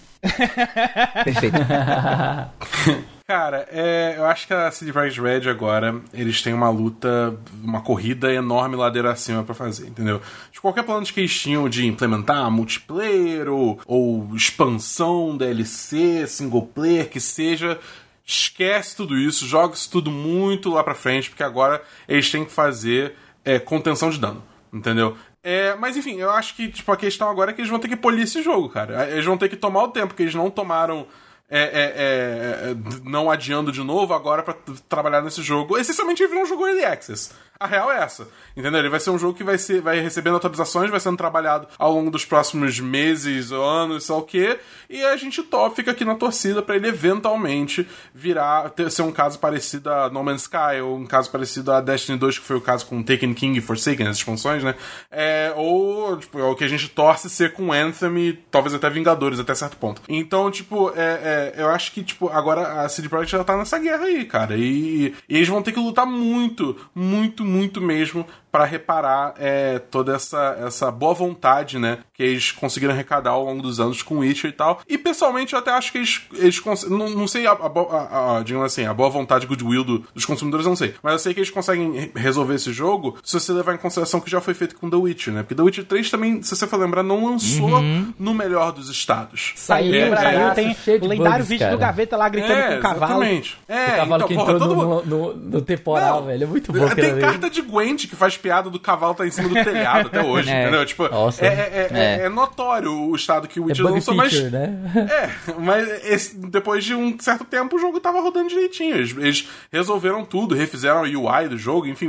Perfeito. Cara, é, eu acho que a CD Projekt Red agora, eles têm uma luta, uma corrida enorme ladeira acima pra fazer, entendeu? De qualquer plano que eles tinham de implementar multiplayer ou, ou expansão, DLC, single player, que seja, esquece tudo isso, joga isso tudo muito lá pra frente, porque agora eles têm que fazer é, contenção de dano, entendeu? É, mas enfim, eu acho que tipo, a questão agora é que eles vão ter que polir esse jogo, cara. Eles vão ter que tomar o tempo que eles não tomaram é, é, é, é, não adiando de novo agora pra t- trabalhar nesse jogo. Essencialmente ele virou um jogo early access. A real é essa. Entendeu? Ele vai ser um jogo que vai, ser, vai recebendo atualizações, vai sendo trabalhado ao longo dos próximos meses, anos, sei o quê. E a gente top fica aqui na torcida pra ele eventualmente virar, ter, ser um caso parecido a No Man's Sky, ou um caso parecido a Destiny 2, que foi o caso com Taken King e Forsaken, as expansões, né? É, ou, tipo, é o que a gente torce ser com Anthem e talvez até Vingadores, até certo ponto. Então, tipo, é, é, eu acho que, tipo, agora a CD Projekt já tá nessa guerra aí, cara. E, e eles vão ter que lutar muito, muito, muito mesmo para reparar é, toda essa, essa boa vontade, né? Que eles conseguiram arrecadar ao longo dos anos com Witcher e tal. E pessoalmente eu até acho que eles, eles não, não sei a, a, a, a- digamos assim, a boa vontade goodwill do, dos consumidores, eu não sei. Mas eu sei que eles conseguem re- resolver esse jogo se você levar em consideração que já foi feito com The Witcher, né? Porque The Witcher 3 também, se você for lembrar, não lançou no melhor dos estados. Saiu, É, saiu, é. tem cheio de o lendário bugs, vídeo cara. do Gaveta lá gritando É, com o cavalo. exatamente. É, o cavalo então, que porra, entrou todo no, mundo- no, no- temporal, Não, velho. É muito bom Tem aquilo ali. carta de Gwent que faz piada do cavalo tá em cima do telhado até hoje, É. entendeu? Tipo, Nossa. é, é, é- É. é notório o estado que o É Witcher bug lançou, mas. né? É, mas esse- depois de um certo tempo o jogo tava rodando direitinho. Eles, eles resolveram tudo, refizeram a UI do jogo, enfim,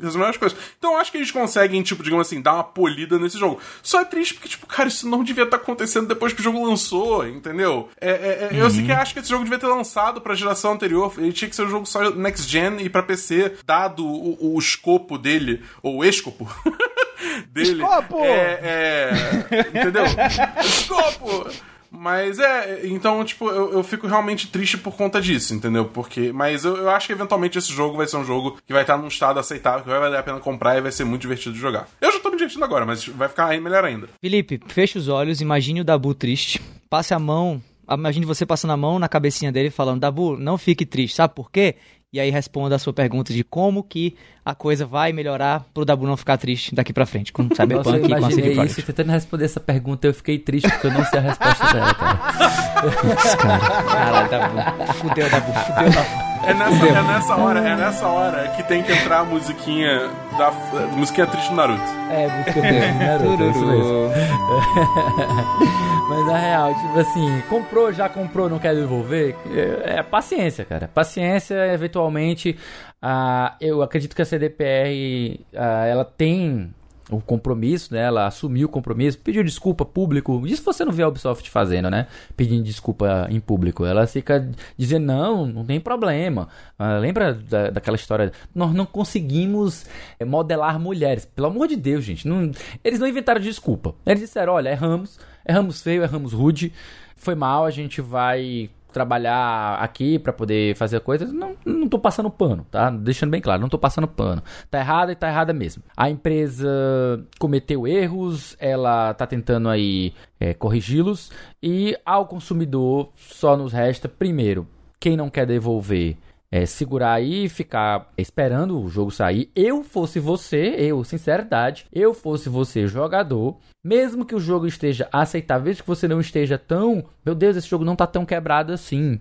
resolveram as coisas. Então eu acho que eles conseguem, tipo, digamos assim, dar uma polida nesse jogo. Só é triste porque, tipo, cara, isso não devia estar acontecendo depois que o jogo lançou, entendeu? É, é- é- Eu sei que acho que esse jogo devia ter lançado pra geração anterior. Ele tinha que ser um jogo só next gen e pra PC, dado o, o escopo dele, ou o escopo. dele. Escopo! É, é, entendeu? Escopo! Mas é, então, tipo, eu, eu fico realmente triste por conta disso, entendeu? Porque. Mas eu, eu acho que eventualmente esse jogo vai ser um jogo que vai estar num estado aceitável, que vai valer a pena comprar e vai ser muito divertido de jogar. Eu já tô me divertindo agora, mas vai ficar aí melhor ainda. Felipe, feche os olhos, imagine o Dabu triste. Passe a mão, imagine você passando a mão na cabecinha dele e falando: Dabu, não fique triste, sabe por quê? E aí responda a sua pergunta de como que a coisa vai melhorar pro Dabu não ficar triste daqui pra frente, com eu Cyberpunk e com a CD isso tentando responder essa pergunta, eu fiquei triste porque eu não sei a resposta dela, cara. Caralho, Dabu. Fudeu, Dabu. Fudeu, Dabu. É nessa, é nessa hora, é nessa hora que tem que entrar a musiquinha da a musiquinha triste do Naruto. É, música triste do Naruto, é isso mesmo. Mas na real, tipo assim, comprou, já comprou, não quer devolver, é, é paciência, cara. Paciência, eventualmente, ah, eu acredito que a CDPR, ah, ela tem o compromisso, né? Ela assumiu o compromisso, pediu desculpa público. Isso você não vê a Ubisoft fazendo, né? Pedindo desculpa em público. Ela fica dizendo, não, não tem problema. Ah, lembra da, daquela história? Nós não conseguimos eh, modelar mulheres. Pelo amor de Deus, gente. Não, eles não inventaram desculpa. Eles disseram, olha, erramos. Erramos feio, erramos rude. Foi mal, a gente vai trabalhar aqui para poder fazer coisas, não, não tô passando pano, tá? Deixando bem claro, não tô passando pano. Tá errada e tá errada mesmo. A empresa cometeu erros, ela tá tentando aí é, corrigi-los e ao consumidor só nos resta, primeiro, quem não quer devolver é, segurar aí e ficar esperando o jogo sair. Eu fosse você, eu, sinceridade, eu fosse você, jogador, mesmo que o jogo esteja aceitável, mesmo que você não esteja tão. Meu Deus, esse jogo não tá tão quebrado assim.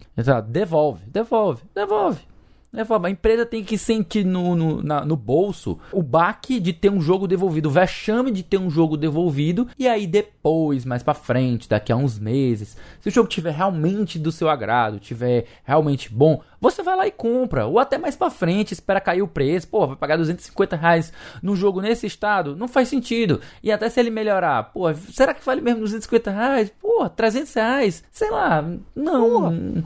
Devolve, devolve, devolve. A empresa tem que sentir no, no, na, no bolso o baque de ter um jogo devolvido, o vexame de ter um jogo devolvido, e aí depois, mais para frente, daqui a uns meses, se o jogo tiver realmente do seu agrado, tiver realmente bom, você vai lá e compra, ou até mais para frente, espera cair o preço, pô, vai pagar 250 reais no jogo nesse estado, não faz sentido, e até se ele melhorar, pô, será que vale mesmo 250 reais? Pô, 300 reais, sei lá, não...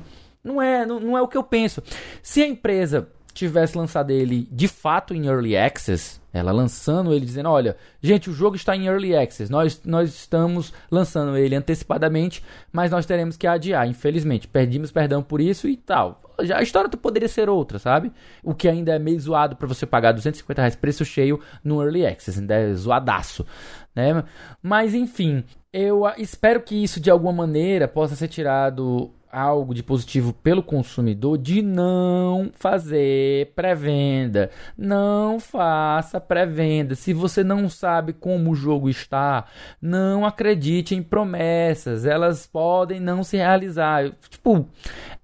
Não é, não, não é o que eu penso. Se a empresa tivesse lançado ele de fato em Early Access, ela lançando ele dizendo, olha, gente, o jogo está em Early Access, nós, nós estamos lançando ele antecipadamente, mas nós teremos que adiar, infelizmente, perdimos perdão por isso e tal. A história poderia ser outra, sabe? O que ainda é meio zoado para você pagar 250 reais preço cheio no Early Access, ainda é zoadaço, né? Mas enfim, eu espero que isso de alguma maneira possa ser tirado algo de positivo pelo consumidor de não fazer pré-venda. Não faça pré-venda. Se você não sabe como o jogo está, não acredite em promessas. Elas podem não se realizar. Tipo,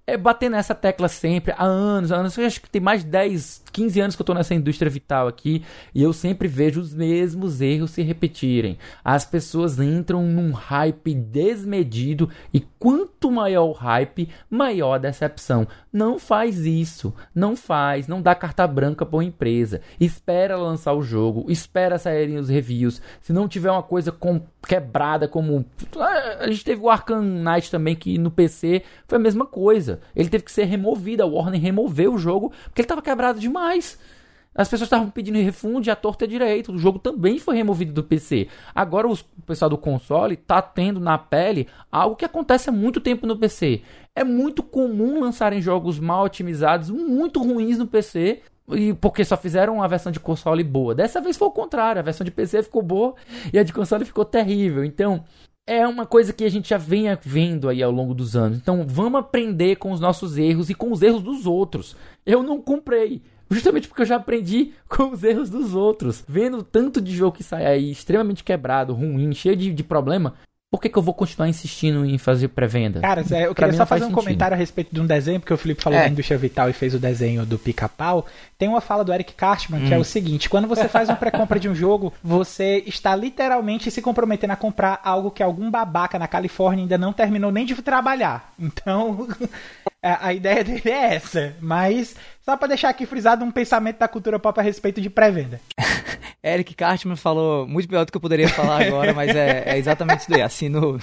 é bater nessa tecla sempre há anos, há anos. Eu acho que tem mais de 10, 15 anos que eu tô nessa indústria vital aqui e eu sempre vejo os mesmos erros se repetirem. As pessoas entram num hype desmedido e quanto maior o hype, maior a decepção. Não faz isso, não faz, não dá carta branca para empresa. Espera lançar o jogo, espera saírem os reviews. Se não tiver uma coisa com, quebrada como a gente teve o Arkham Knight também que no PC foi a mesma coisa coisa. Ele teve que ser removido, a Warner removeu o jogo porque ele estava quebrado demais. As pessoas estavam pedindo refunde a torta direito. O jogo também foi removido do PC. Agora o pessoal do console está tendo na pele algo que acontece há muito tempo no PC. É muito comum lançarem jogos mal otimizados, muito ruins no PC, e porque só fizeram uma versão de console boa. Dessa vez foi o contrário, a versão de PC ficou boa e a de console ficou terrível. Então, é uma coisa que a gente já vem vendo aí ao longo dos anos. Então vamos aprender com os nossos erros e com os erros dos outros. Eu não comprei. Justamente porque eu já aprendi com os erros dos outros. Vendo tanto de jogo que sai aí extremamente quebrado, ruim, cheio de, de problema, por que, que eu vou continuar insistindo em fazer pré-venda? Cara, eu queria só fazer um sentido. comentário a respeito de um desenho, porque o Felipe falou é. da indústria vital e fez o desenho do pica-pau. Tem uma fala do Eric Cartman, hum. que é o hum. seguinte: quando você faz uma pré-compra de um jogo, você está literalmente se comprometendo a comprar algo que algum babaca na Califórnia ainda não terminou nem de trabalhar. Então, a ideia dele é essa. Mas, só para deixar aqui frisado um pensamento da cultura pop a respeito de pré-venda. Eric Cartman falou muito pior do que eu poderia falar agora, mas é, é exatamente isso daí. Assino,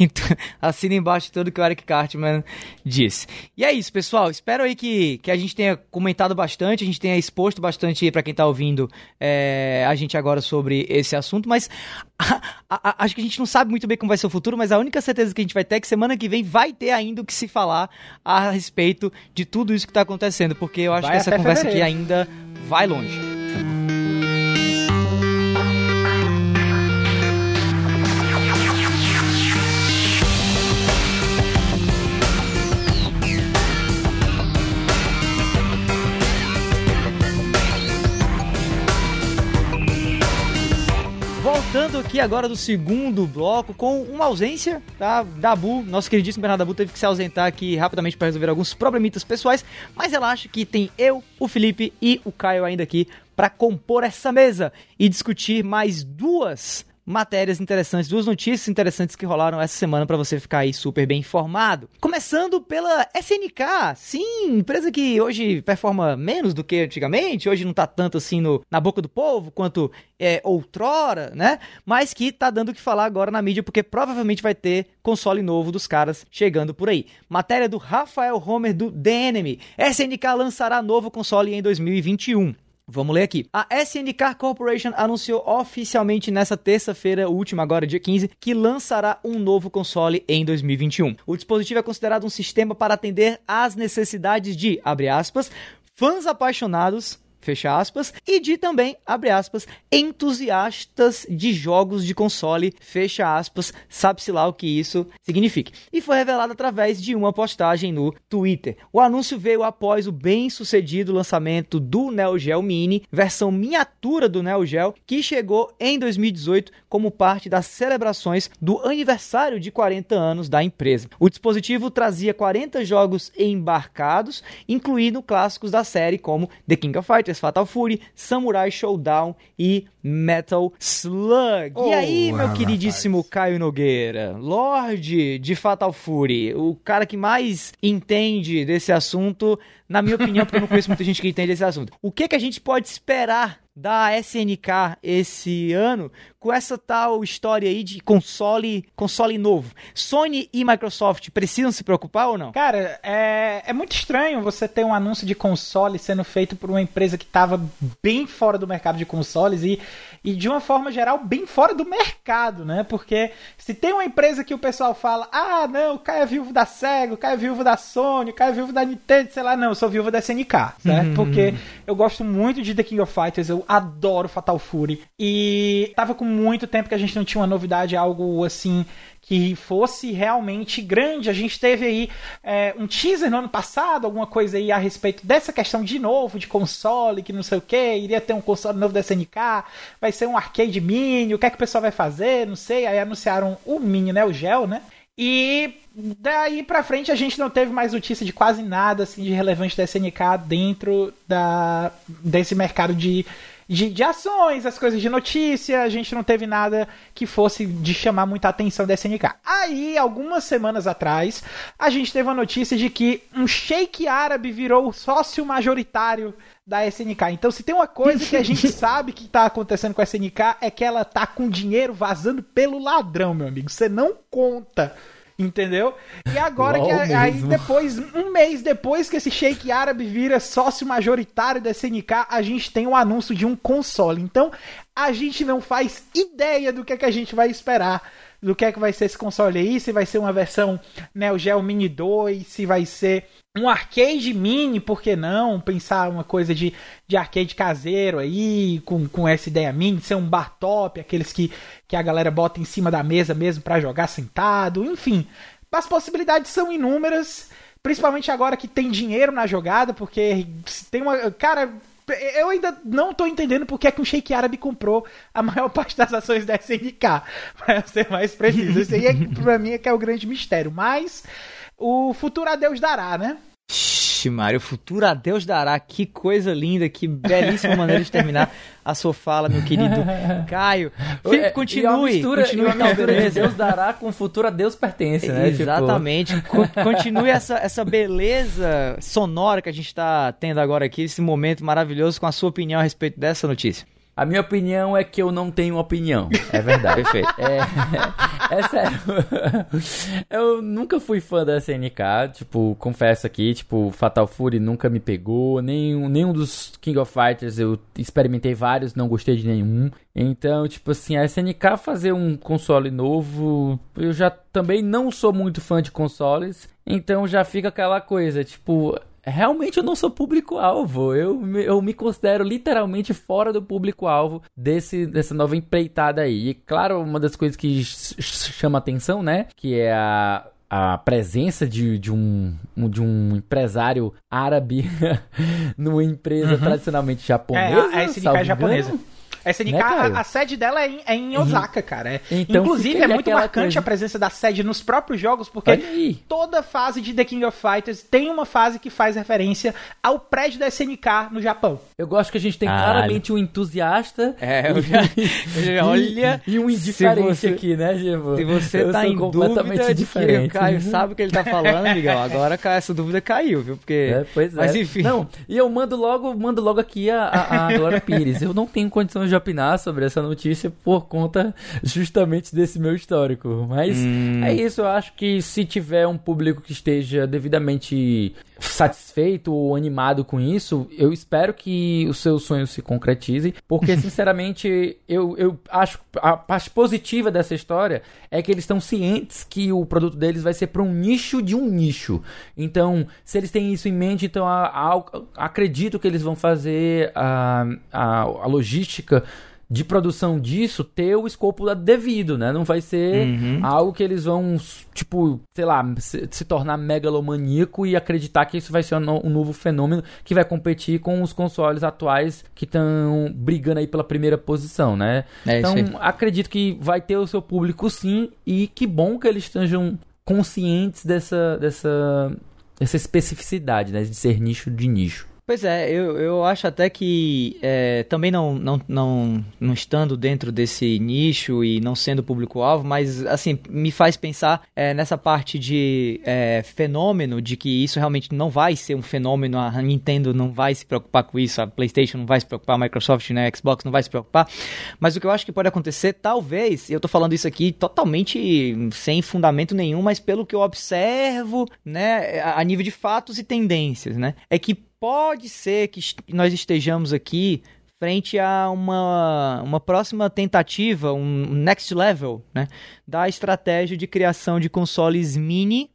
assino embaixo tudo que o Eric Cartman disse. E é isso, pessoal. Espero aí que, que a gente tenha comentado bastante, a gente tenha exposto bastante para quem tá ouvindo é, a gente agora sobre esse assunto, mas a, a, acho que a gente não sabe muito bem como vai ser o futuro, mas a única certeza que a gente vai ter é que semana que vem vai ter ainda o que se falar a respeito de tudo isso que tá acontecendo, porque eu acho vai que essa conversa fevereiro. aqui ainda vai longe. Aqui agora do segundo bloco com uma ausência, tá? Dabu, nosso queridíssimo Bernardo Dabu teve que se ausentar aqui rapidamente para resolver alguns problemitas pessoais, mas relaxa que tem eu, o Felipe e o Caio ainda aqui para compor essa mesa e discutir mais duas matérias interessantes, duas notícias interessantes que rolaram essa semana para você ficar aí super bem informado. Começando pela SNK, sim, empresa que hoje performa menos do que antigamente, hoje não tá tanto assim no, na boca do povo quanto é, outrora, né? Mas que tá dando o que falar agora na mídia porque provavelmente vai ter console novo dos caras chegando por aí. Matéria do Rafael Homer do Enemy. SNK lançará novo console em 2021. Vamos ler aqui. A SNK Corporation anunciou oficialmente nessa terça-feira, última agora, dia 15, que lançará um novo console em 2021. O dispositivo é considerado um sistema para atender às necessidades de, abre aspas, fãs apaixonados fecha aspas, e de também, abre aspas, entusiastas de jogos de console, fecha aspas, sabe-se lá o que isso significa. E foi revelado através de uma postagem no Twitter. O anúncio veio após o bem-sucedido lançamento do Neo Geo Mini, versão miniatura do Neo Geo, que chegou em 2018 como parte das celebrações do aniversário de 40 anos da empresa. O dispositivo trazia 40 jogos embarcados, incluindo clássicos da série como The King of Fighters, Fatal Fury, Samurai Showdown e Metal Slug. Oh, e aí, meu queridíssimo rapaz. Caio Nogueira, Lorde de Fatal Fury, o cara que mais entende desse assunto, na minha opinião, porque eu não conheço muita gente que entende desse assunto. O que, que a gente pode esperar da SNK esse ano com essa tal história aí de console, console novo. Sony e Microsoft precisam se preocupar ou não? Cara, é, é muito estranho você ter um anúncio de console sendo feito por uma empresa que estava bem fora do mercado de consoles e, e de uma forma geral bem fora do mercado, né? Porque se tem uma empresa que o pessoal fala, ah, não, o Caio é viúvo da Sega, o Caio é viúvo da Sony, o Caio é viúvo da Nintendo, sei lá, não, eu sou viúvo da SNK, certo? Uhum. Porque eu gosto muito de The King of Fighters, eu adoro Fatal Fury. E tava com muito tempo que a gente não tinha uma novidade, algo assim que fosse realmente grande. A gente teve aí é, um teaser no ano passado, alguma coisa aí a respeito dessa questão de novo, de console, que não sei o que, iria ter um console novo da SNK, vai ser um arcade mini, o que é que o pessoal vai fazer, não sei. Aí anunciaram o mini, né, o gel, né? E daí pra frente a gente não teve mais notícia de quase nada assim de relevante da SNK dentro da, desse mercado de de, de ações, as coisas de notícia, a gente não teve nada que fosse de chamar muita atenção da SNK. Aí, algumas semanas atrás, a gente teve a notícia de que um sheik árabe virou sócio majoritário da SNK. Então, se tem uma coisa que a gente sabe que está acontecendo com a SNK é que ela tá com dinheiro vazando pelo ladrão, meu amigo. Você não conta Entendeu? E agora que aí depois, um mês depois que esse Sheik árabe vira sócio majoritário da SNK, a gente tem o um anúncio de um console. Então, a gente não faz ideia do que é que a gente vai esperar do que é que vai ser esse console aí, se vai ser uma versão Neo Geo Mini 2, se vai ser um arcade mini, por que não? Pensar uma coisa de, de arcade caseiro aí, com, com essa ideia mini, ser um bar top, aqueles que, que a galera bota em cima da mesa mesmo para jogar sentado, enfim. As possibilidades são inúmeras, principalmente agora que tem dinheiro na jogada, porque tem uma. Cara, eu ainda não tô entendendo porque é que o Sheik Árabe comprou a maior parte das ações da SNK, para ser mais preciso. Isso aí, é, pra mim, é que é o grande mistério. Mas o futuro a Deus dará, né? Ixi, Mário, futuro a Deus dará. Que coisa linda, que belíssima maneira de terminar a sua fala, meu querido Caio. Fique, continue. mistura, continue uma mistura de Deus dará com futuro a Deus pertence, né? Tipo, Exatamente. Tipo... Continue essa, essa beleza sonora que a gente está tendo agora aqui, esse momento maravilhoso, com a sua opinião a respeito dessa notícia. A minha opinião é que eu não tenho opinião. É verdade. Perfeito. É, é sério. Eu nunca fui fã da SNK. Tipo, confesso aqui, tipo, Fatal Fury nunca me pegou. Nenhum, nenhum dos King of Fighters eu experimentei vários, não gostei de nenhum. Então, tipo assim, a SNK fazer um console novo, eu já também não sou muito fã de consoles. Então já fica aquela coisa, tipo, realmente eu não sou público-alvo. Eu, eu me considero literalmente fora do público-alvo desse, dessa nova empreitada aí. E claro, uma das coisas que chama atenção, né? Que é a a presença de, de, um, de um empresário árabe numa empresa uhum. tradicionalmente japonesa. É, SNK é japonesa. A SNK, Né, a, a sede dela é em, é em Osaka, cara. É- Então Inclusive, é muito marcante coisa. a presença da sede nos próprios jogos, porque toda fase de The King of Fighters tem uma fase que faz referência ao prédio da SNK no Japão. Eu gosto que a gente tem Caralho. claramente um entusiasta É, eu já- eu já- olha, e um indiferente você- aqui, né, Givo? Se você Eu tá em completamente dúvida de que diferente. o Caio sabe o que ele tá falando, amigão, agora essa dúvida caiu, viu? Porque... É, pois é. Mas enfim. Não, e eu mando logo, mando logo aqui a, a, a Glória Pires. Eu não tenho condições de opinar sobre essa notícia por conta justamente desse meu histórico. Mas Hum. é isso, eu acho que se tiver um público que esteja devidamente satisfeito ou animado com isso, eu espero que o seu sonho se concretize, porque sinceramente eu, eu acho a parte positiva dessa história é que eles estão cientes que o produto deles vai ser para um nicho de um nicho. Então, se eles têm isso em mente, então a- a- acredito que eles vão fazer a, a, a logística de produção disso ter o escopo devido, né? Não vai ser algo que eles vão, tipo, sei lá, se, se tornar megalomaníaco e acreditar que isso vai ser um, um novo fenômeno que vai competir com os consoles atuais que estão brigando aí pela primeira posição, né? É então, acredito que vai ter o seu público sim e que bom que eles estejam conscientes dessa, dessa, dessa especificidade, né? De ser nicho de nicho. Pois é, eu, eu acho até que é, também não, não, não, não estando dentro desse nicho e não sendo público-alvo, mas assim, me faz pensar é, nessa parte de é, fenômeno, de que isso realmente não vai ser um fenômeno, a Nintendo não vai se preocupar com isso, a Playstation não vai se preocupar, a Microsoft, né, a Xbox não vai se preocupar, mas o que eu acho que pode acontecer, talvez, eu tô falando isso aqui totalmente sem fundamento nenhum, mas pelo que eu observo, né, a nível de fatos e tendências, né, é que pode ser que nós estejamos aqui frente a uma, uma próxima tentativa, um next level, né, da estratégia de criação de consoles mini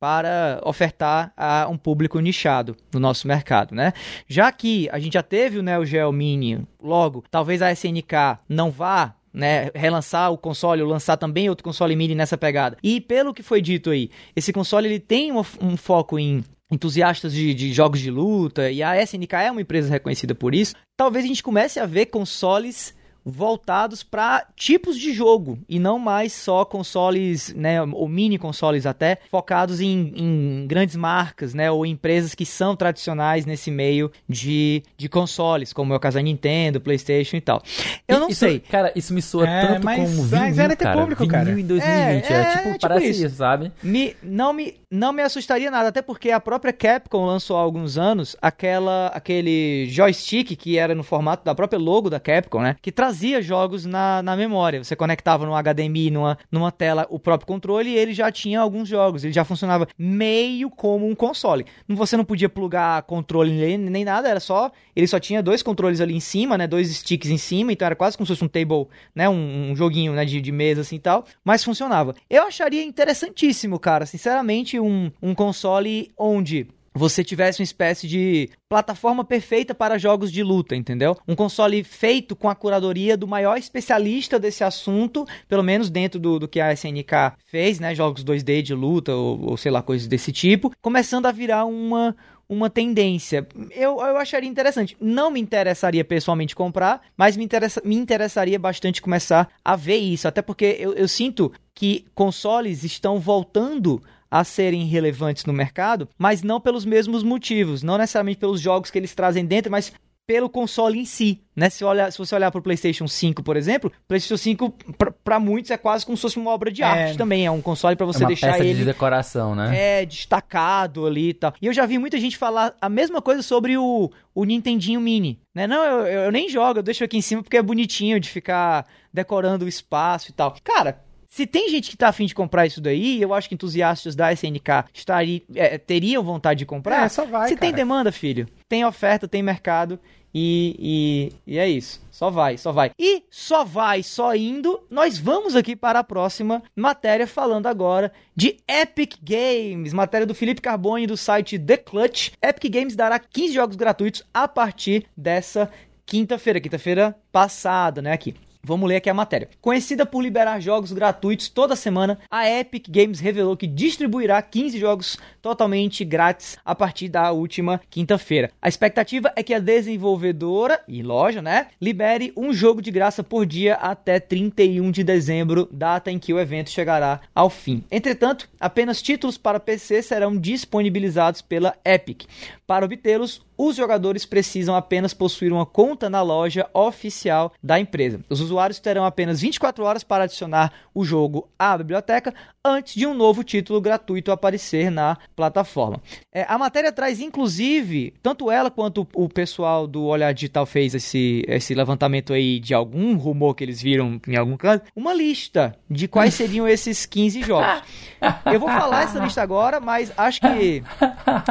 para ofertar a um público nichado no nosso mercado, né? Já que a gente já teve o Neo Geo Mini, logo, talvez a SNK não vá né, relançar o console ou lançar também outro console mini nessa pegada. E pelo que foi dito aí, esse console ele tem uma- um foco em entusiastas de, de jogos de luta e a SNK é uma empresa reconhecida por isso. Talvez a gente comece a ver consoles voltados para tipos de jogo e não mais só consoles, né, ou mini consoles até, focados em, em grandes marcas, né, ou empresas que são tradicionais nesse meio de, de consoles, como é o caso da Nintendo, PlayStation e tal. Eu não Isso- sei. Cara, isso me soa É, tanto mas- como mas vinil, era ter cara. público, vinil cara. em 2020. É, É, é, tipo, tipo parece isso. isso, sabe? Me, não, me, não me assustaria nada, até porque a própria Capcom lançou há alguns anos aquela, aquele joystick que era no formato da própria logo da Capcom, né? Que trazia jogos na, na memória. Você conectava no HDMI, numa, numa tela, o próprio controle e ele já tinha alguns jogos. Ele já funcionava meio como um console. Você não podia plugar controle nem, nem nada, era só. Ele só tinha dois controles ali em cima, né? Dois sticks em cima, então era quase como se fosse um table, né? Um, um joguinho né? de, de mesa assim e tal. Mas funcionava. Eu acharia interessantíssimo, cara, sinceramente, um, um console onde você tivesse uma espécie de plataforma perfeita para jogos de luta, entendeu? Um console feito com a curadoria do maior especialista desse assunto, pelo menos dentro do, do que a SNK fez, né? Jogos 2D de luta ou, ou sei lá, coisas desse tipo, começando a virar uma uma tendência. Eu, eu acharia interessante. Não me interessaria pessoalmente comprar, mas me, interessa, me interessaria bastante começar a ver isso. Até porque eu, eu sinto que consoles estão voltando a serem relevantes no mercado, mas não pelos mesmos motivos. Não necessariamente pelos jogos que eles trazem dentro, mas pelo console em si, né? Se, olha, se você olhar para o PlayStation 5, por exemplo, PlayStation 5 para muitos é quase como se fosse uma obra de É. arte também, é um console para você é uma deixar peça ele de decoração, né? é, destacado ali e tal. E eu já vi muita gente falar a mesma coisa sobre o, o Nintendinho Mini. Né? Não, eu, eu nem jogo, eu deixo aqui em cima porque é bonitinho de ficar decorando o espaço e tal. Cara, se tem gente que tá afim de comprar isso daí, eu acho que entusiastas da SNK estari, é, teriam vontade de comprar. É, só vai, se tem cara. demanda, filho, tem oferta, tem mercado. E, e, e é isso. Só vai, só vai. E só vai, só indo, nós vamos aqui para a próxima matéria, falando agora de Epic Games. Matéria do Felipe Carbone do site The Clutch. Epic Games dará 15 jogos gratuitos a partir dessa quinta-feira, quinta-feira passada, né? Aqui. Vamos ler aqui a matéria. Conhecida por liberar jogos gratuitos toda semana, a Epic Games revelou que distribuirá 15 jogos totalmente grátis a partir da última quinta-feira. A expectativa é que a desenvolvedora e loja, né, libere um jogo de graça por dia até 31 de dezembro, data em que o evento chegará ao fim. Entretanto, apenas títulos para PC serão disponibilizados pela Epic. Para obtê-los, os jogadores precisam apenas possuir uma conta na loja oficial da empresa. Os usuários terão apenas 24 horas para adicionar o jogo à biblioteca antes de um novo título gratuito aparecer na plataforma. É, a matéria traz, inclusive, tanto ela quanto o pessoal do Olhar Digital fez esse, esse levantamento aí de algum rumor que eles viram em algum canto, uma lista de quais seriam esses 15 jogos. Eu vou falar essa lista agora, mas acho que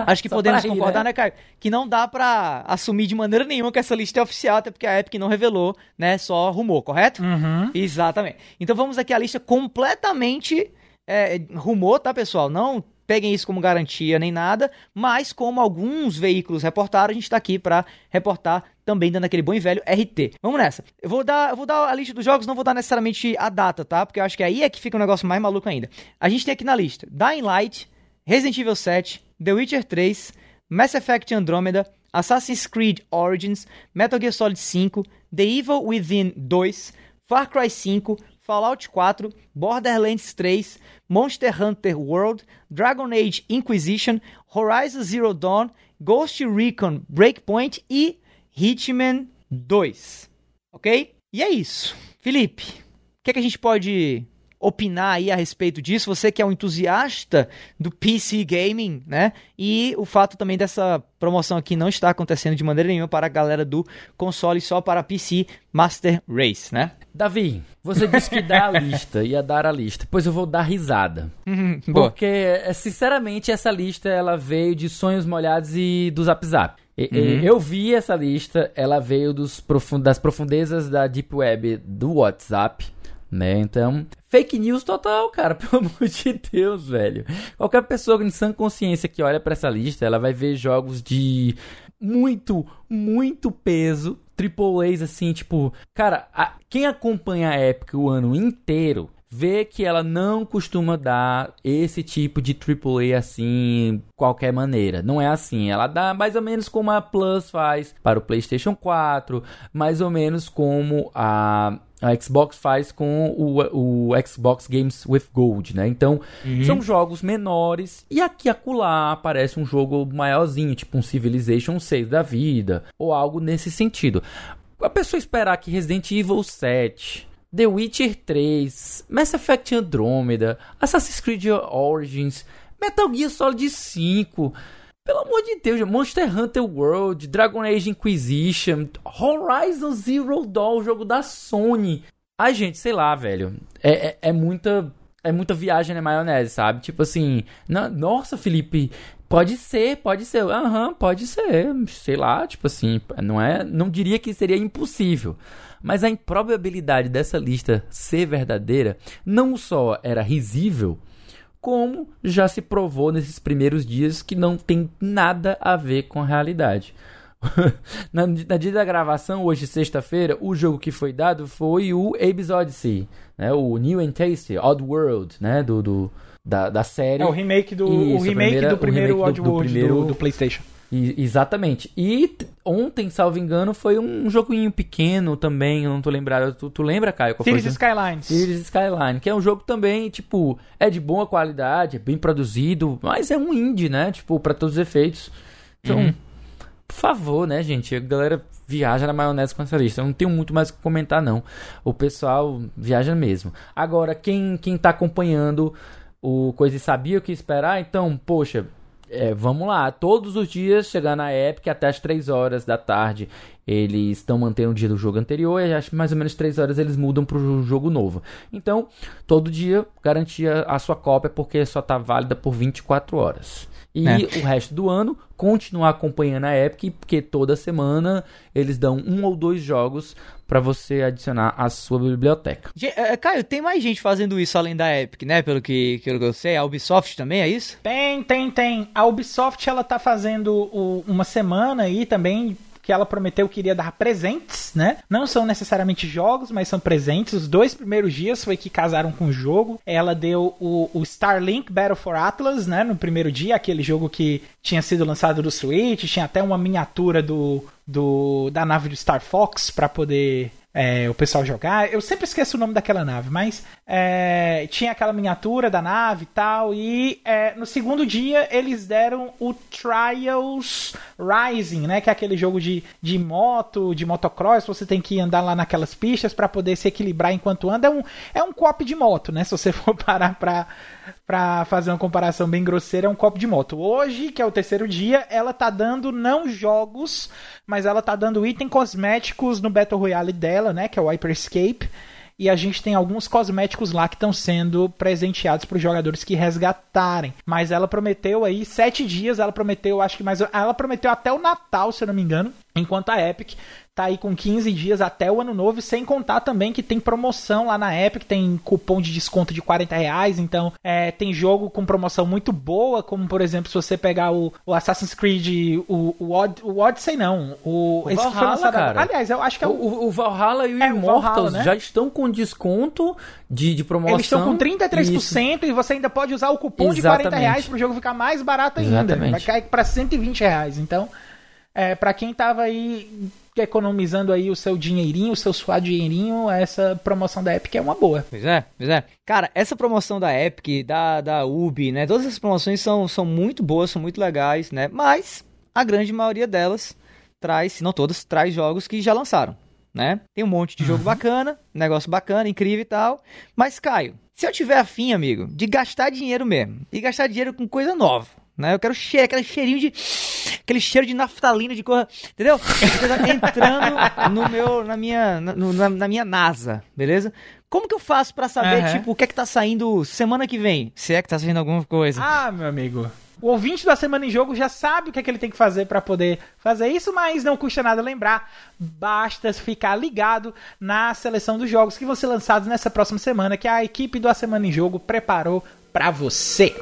acho que Só podemos concordar, né? né, Caio? Que não dá para assumir de maneira nenhuma que essa lista é oficial, até porque a Epic não revelou, né? Só rumor, correto? Uhum. Exatamente. Então vamos aqui a lista completamente é, rumor, tá, pessoal? Não peguem isso como garantia nem nada, mas como alguns veículos reportaram, a gente está aqui para reportar também dando aquele bom e velho RT. Vamos nessa. Eu vou dar, eu vou dar a lista dos jogos, não vou dar necessariamente a data, tá? Porque eu acho que aí é que fica um negócio mais maluco ainda. A gente tem aqui na lista Dying Light, Resident Evil 7, The Witcher 3, Mass Effect Andromeda, Assassin's Creed Origins, Metal Gear Solid 5, The Evil Within 2, Far Cry 5, Fallout 4, Borderlands 3, Monster Hunter World, Dragon Age Inquisition, Horizon Zero Dawn, Ghost Recon Breakpoint e Hitman 2. Ok? E é isso. Felipe, o que, é que a gente pode opinar aí a respeito disso, você que é um entusiasta do PC Gaming, né? E o fato também dessa promoção aqui não está acontecendo de maneira nenhuma para a galera do console, só para PC Master Race, né? Davi, você disse que dá a lista, ia dar a lista, pois eu vou dar risada. Uhum, porque, é, sinceramente, essa lista ela veio de sonhos molhados e do Zap Zap. Uhum. Eu vi essa lista, ela veio dos das profundezas da Deep Web do WhatsApp né? Então, fake news total, cara, pelo amor de Deus, velho. Qualquer pessoa em sã consciência que olha para essa lista, ela vai ver jogos de muito, muito peso, triple A's assim, tipo, cara, a, quem acompanha a Epic o ano inteiro vê que ela não costuma dar esse tipo de AAA assim, qualquer maneira. Não é assim. Ela dá mais ou menos como a Plus faz para o PlayStation 4, mais ou menos como a a Xbox faz com o, o Xbox Games with Gold, né? Então, uhum. são jogos menores e aqui acolá aparece um jogo maiorzinho, tipo um Civilization 6 da vida, ou algo nesse sentido. A pessoa esperar que Resident Evil 7, The Witcher 3, Mass Effect Andromeda, Assassin's Creed Origins, Metal Gear Solid 5, pelo amor de Deus, Monster Hunter World, Dragon Age Inquisition, Horizon Zero Dawn, jogo da Sony. Ai, gente, sei lá, velho. É, é, é muita. É muita viagem na maionese, sabe? Tipo assim. Na, nossa, Felipe. Pode ser, pode ser. Aham, uhum, pode ser. Sei lá, tipo assim. Não é. Não diria que seria impossível. Mas a improbabilidade dessa lista ser verdadeira não só era risível como já se provou nesses primeiros dias que não tem nada a ver com a realidade. na, na, dia da gravação, hoje, sexta-feira, o jogo que foi dado foi o Abe's Odyssey, né? O New and Tasty, Odd World, né? Do, do da, da série. É o remake do, Isso, o remake primeira, do primeiro Odd World do, primeiro, do, do PlayStation. E, exatamente. E ontem, salvo engano, foi um joguinho pequeno também, eu não tô lembrado. Tu, tu lembra, Caio? Qual Cities Skylines. Cities Skyline, que é um jogo também, tipo, é de boa qualidade, é bem produzido, mas é um indie, né? Tipo, para todos os efeitos. Então, uhum. por favor, né, gente? A galera viaja na maionese com essa lista. Eu não tenho muito mais o que comentar, não. O pessoal viaja mesmo. Agora, quem, quem tá acompanhando o Coisa e sabia o que esperar, então, poxa, é, vamos lá, todos os dias, chegar na Epic até as 3 horas da tarde, eles estão mantendo o dia do jogo anterior e acho que mais ou menos 3 horas eles mudam para o jogo novo. Então, todo dia garantia a sua cópia porque só está válida por 24 horas. E é. o resto do ano, continuar acompanhando a Epic, porque toda semana eles dão um ou dois jogos para você adicionar à sua biblioteca. É, Caio, tem mais gente fazendo isso além da Epic, né? Pelo que, pelo que eu sei. A Ubisoft também, é isso? Tem, tem, tem. A Ubisoft, ela tá fazendo o, uma semana aí também que ela prometeu que iria dar presentes, né? Não são necessariamente jogos, mas são presentes. Os dois primeiros dias foi que casaram com o jogo. Ela deu o, o Starlink Battle for Atlas, né? No primeiro dia, aquele jogo que tinha sido lançado do Switch, tinha até uma miniatura do, do da nave do Star Fox para poder é, o pessoal jogar. Eu sempre esqueço o nome daquela nave, mas é, tinha aquela miniatura da nave e tal. E é, no segundo dia eles deram o Trials Rising, né? Que é aquele jogo de, de moto, de motocross. Você tem que andar lá naquelas pistas para poder se equilibrar enquanto anda. É um, é um cop de moto, né? Se você for parar pra, pra fazer uma comparação bem grosseira, é um copo de moto. Hoje, que é o terceiro dia, ela tá dando não jogos, mas ela tá dando item cosméticos no Battle Royale dela, né? Que é o Hyperscape. E a gente tem alguns cosméticos lá que estão sendo presenteados para os jogadores que resgatarem. Mas ela prometeu aí sete dias, ela prometeu, acho que mais. Ela prometeu até o Natal, se eu não me engano. Enquanto a Epic tá aí com 15 dias até o ano novo, sem contar também que tem promoção lá na Epic, tem cupom de desconto de 40 reais, então é, tem jogo com promoção muito boa, como por exemplo, se você pegar o, o Assassin's Creed, o, o, Od, o Odyssey não, o, o esse Valhalla, foi lançado cara. Aliás, eu acho que é o, o, o Valhalla e o é, Immortals né? já estão com desconto de, de promoção. Eles estão com 33% Isso. e você ainda pode usar o cupom Exatamente. de 40 reais para o jogo ficar mais barato ainda. Exatamente. Vai cair para 120 reais, então... É, para quem tava aí economizando aí o seu dinheirinho, o seu suado dinheirinho, essa promoção da Epic é uma boa. Pois é, pois é. Cara, essa promoção da Epic, da, da Ubi, né? Todas essas promoções são, são muito boas, são muito legais, né? Mas a grande maioria delas traz, se não todas, traz jogos que já lançaram, né? Tem um monte de jogo uhum. bacana, negócio bacana, incrível e tal. Mas, Caio, se eu tiver afim, amigo, de gastar dinheiro mesmo, e gastar dinheiro com coisa nova, né? Eu quero cheiro, aquele cheirinho de. aquele cheiro de naftalina de cor. Entendeu? Entrando no meu, na minha, na, na, minha NASA, beleza? Como que eu faço para saber, uhum. tipo, o que é que tá saindo semana que vem? Se é que tá saindo alguma coisa. Ah, meu amigo. O ouvinte da Semana em Jogo já sabe o que, é que ele tem que fazer para poder fazer isso, mas não custa nada lembrar. Basta ficar ligado na seleção dos jogos que vão ser lançados nessa próxima semana, que a equipe do A Semana em Jogo preparou para você.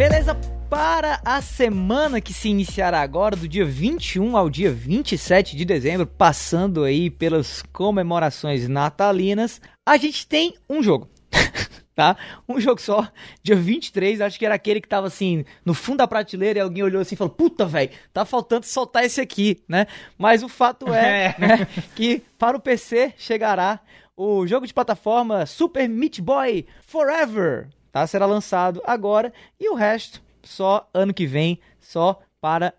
Beleza? Para a semana que se iniciará agora, do dia 21 ao dia 27 de dezembro, passando aí pelas comemorações natalinas, a gente tem um jogo. tá? Um jogo só, dia 23, acho que era aquele que tava assim, no fundo da prateleira e alguém olhou assim e falou: Puta, velho, tá faltando soltar esse aqui, né? Mas o fato é, é. Né, que para o PC chegará o jogo de plataforma Super Meat Boy Forever, tá? Será lançado agora e o resto só ano que vem, só para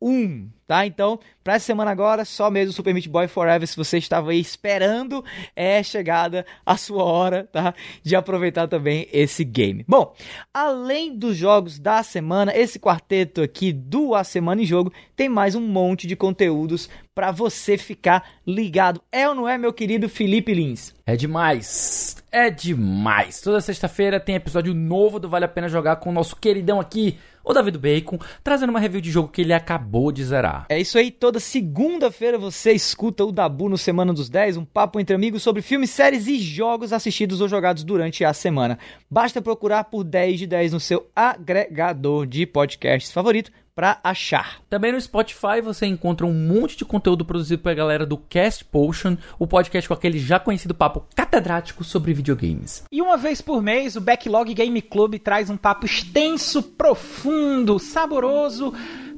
2021 tá? Então, para essa semana agora, só mesmo Super Meat Boy Forever, se você estava aí esperando, é chegada a sua hora, tá? De aproveitar também esse game. Bom, além dos jogos da semana, esse quarteto aqui do A Semana em Jogo tem mais um monte de conteúdos para você ficar ligado. É ou não é, meu querido Felipe Lins? É demais. É demais. Toda sexta-feira tem episódio novo do Vale a Pena Jogar com o nosso queridão aqui, o David Bacon, trazendo uma review de jogo que ele acabou de zerar. É isso aí, toda segunda-feira você escuta o Dabu no Semana dos 10, um papo entre amigos sobre filmes, séries e jogos assistidos ou jogados durante a semana. Basta procurar por 10 de 10 no seu agregador de podcasts favorito para achar. Também no Spotify você encontra um monte de conteúdo produzido pela galera do Cast Potion, o podcast com aquele já conhecido papo catedrático sobre videogames. E uma vez por mês, o Backlog Game Club traz um papo extenso, profundo, saboroso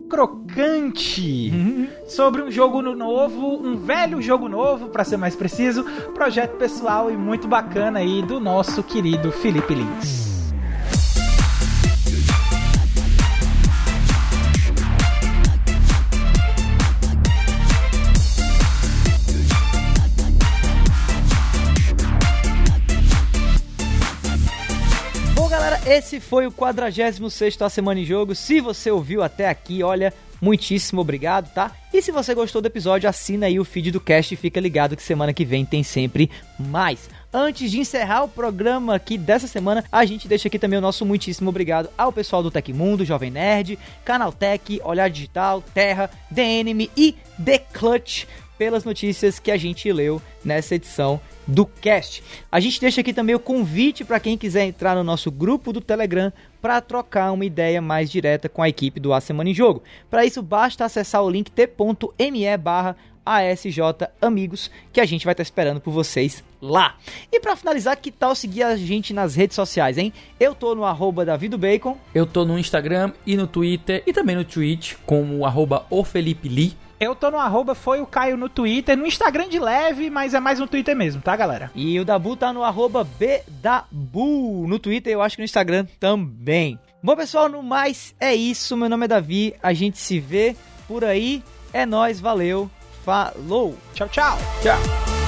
crocante uhum. sobre um jogo novo, um velho jogo novo, para ser mais preciso, projeto pessoal e muito bacana aí do nosso querido Felipe Lins. Esse foi o 46 A Semana em Jogo. Se você ouviu até aqui, olha, muitíssimo obrigado, tá? E se você gostou do episódio, assina aí o feed do cast e fica ligado que semana que vem tem sempre mais. Antes de encerrar o programa aqui dessa semana, a gente deixa aqui também o nosso muitíssimo obrigado ao pessoal do Tecmundo, Jovem Nerd, Canaltech, Olhar Digital, Terra, The Enemy e The Clutch pelas notícias que a gente leu nessa edição do cast. A gente deixa aqui também o convite para quem quiser entrar no nosso grupo do Telegram para trocar uma ideia mais direta com a equipe do A Semana em Jogo. Para isso, basta acessar o link t.me barra ASJ Amigos, que a gente vai estar tá esperando por vocês lá. E para finalizar, que tal seguir a gente nas redes sociais, hein? Eu tô no arroba. Eu tô no Instagram e no Twitter e também no Twitch como arroba o Felipe Lee. Eu tô no arroba foi o Caio no Twitter, no Instagram de leve, mas é mais no Twitter mesmo, tá, galera? E o Dabu tá no arroba Bdabu, no Twitter eu acho que no Instagram também. Bom, pessoal, no mais é isso. Meu nome é Davi, a gente se vê por aí. É nós, valeu, falou. Tchau, tchau. Tchau.